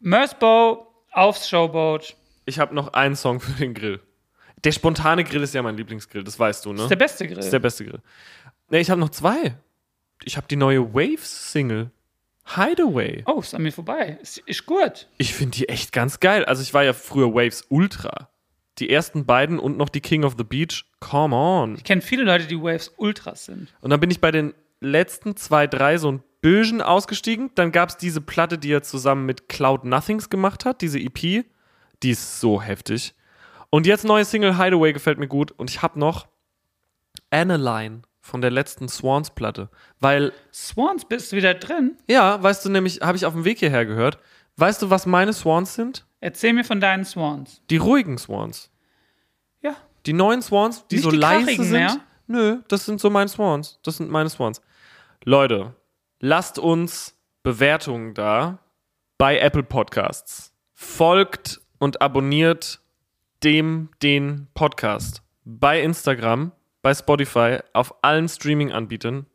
Mersbow aufs Showboat. Ich habe noch einen Song für den Grill. Der spontane Grill ist ja mein Lieblingsgrill, das weißt du, ne? Ist der beste Grill. Ist der beste Grill. Ne, ich habe noch zwei. Ich habe die neue Waves-Single. Hideaway. oh, ist an mir vorbei. Ist, ist gut. Ich finde die echt ganz geil. Also ich war ja früher Waves Ultra. Die ersten beiden und noch die King of the Beach. Come on. Ich kenne viele Leute, die Waves Ultras sind. Und dann bin ich bei den letzten zwei, drei so ein Bögen ausgestiegen. Dann gab es diese Platte, die er zusammen mit Cloud Nothings gemacht hat, diese EP. Die ist so heftig. Und jetzt neue Single Hideaway gefällt mir gut. Und ich habe noch Analine von der letzten Swans-Platte. Weil, Swans, bist du wieder drin? ja, weißt du nämlich, habe ich auf dem Weg hierher gehört. Weißt du, was meine Swans sind? Erzähl mir von deinen Swans. Die ruhigen Swans. Ja. Die neuen Swans, die Nicht so die leise sind. mehr? Nö, das sind so meine Swans. Das sind meine Swans. Leute, lasst uns Bewertungen da bei Apple Podcasts. Folgt und abonniert dem den Podcast bei Instagram, bei Spotify, auf allen Streaming-Anbietern.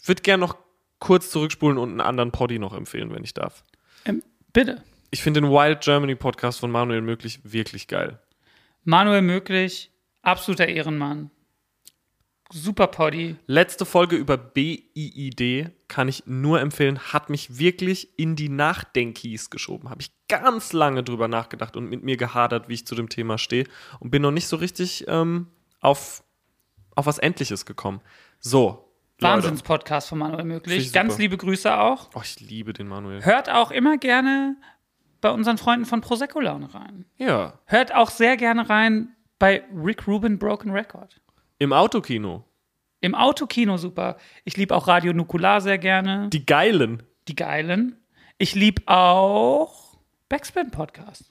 Ich würde gerne noch kurz zurückspulen und einen anderen Poddy noch empfehlen, wenn ich darf. Ähm, bitte. Ich finde den Wild Germany Podcast von Manuel Möglich wirklich geil. Manuel Möglich, Absoluter Ehrenmann. Super Poddy. Letzte Folge über BIID kann ich nur empfehlen, hat mich wirklich in die Nachdenkies geschoben. Habe ich ganz lange drüber nachgedacht und mit mir gehadert, wie ich zu dem Thema stehe und bin noch nicht so richtig ähm, auf, auf was Endliches gekommen. So. Wahnsinnspodcast von Manuel Möglich. ich Ganz liebe Grüße auch. Oh, ich liebe den Manuel. Hört auch immer gerne bei unseren Freunden von Prosecco Laune rein. Ja. Hört auch sehr gerne rein bei Rick Rubin Broken Record. Im Autokino. Im Autokino super. Ich liebe auch Radio Nukular sehr gerne. Die Geilen. Die Geilen. Ich liebe auch Backspin Podcast.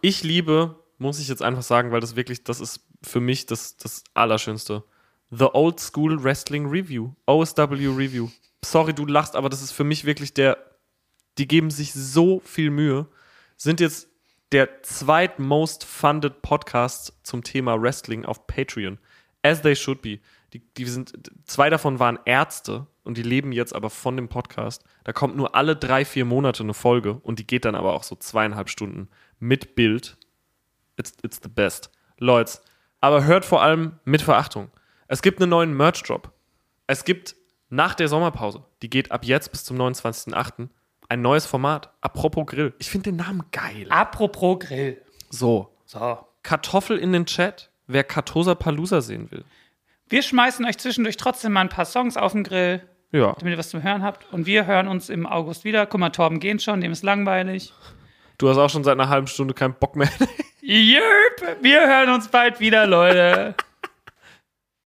Ich liebe, muss ich jetzt einfach sagen, weil das wirklich, das ist für mich das, das Allerschönste. The Old School Wrestling Review. OSW Review. Sorry, du lachst, aber das ist für mich wirklich der. Die geben sich so viel Mühe. Sind jetzt der zweitmost funded Podcast zum Thema Wrestling auf Patreon. As they should be. Die, die sind, zwei davon waren Ärzte und die leben jetzt aber von dem Podcast. Da kommt nur alle drei, vier Monate eine Folge und die geht dann aber auch so zweieinhalb Stunden mit Bild. It's, it's the best. Leute, aber hört vor allem mit Verachtung. Es gibt einen neuen Merch-Drop. Es gibt nach der Sommerpause, die geht ab jetzt bis zum 29.08., ein neues Format. Apropos Grill. Ich finde den Namen geil. Apropos Grill. So, So. Kartoffel in den Chat, wer Kartosa Palusa sehen will. Wir schmeißen euch zwischendurch trotzdem mal ein paar Songs auf den Grill, Ja. damit ihr was zum Hören habt. Und wir hören uns im August wieder. Guck mal, Torben geht schon, dem ist langweilig. Du hast auch schon seit einer halben Stunde keinen Bock mehr. Jörp, wir hören uns bald wieder, Leute.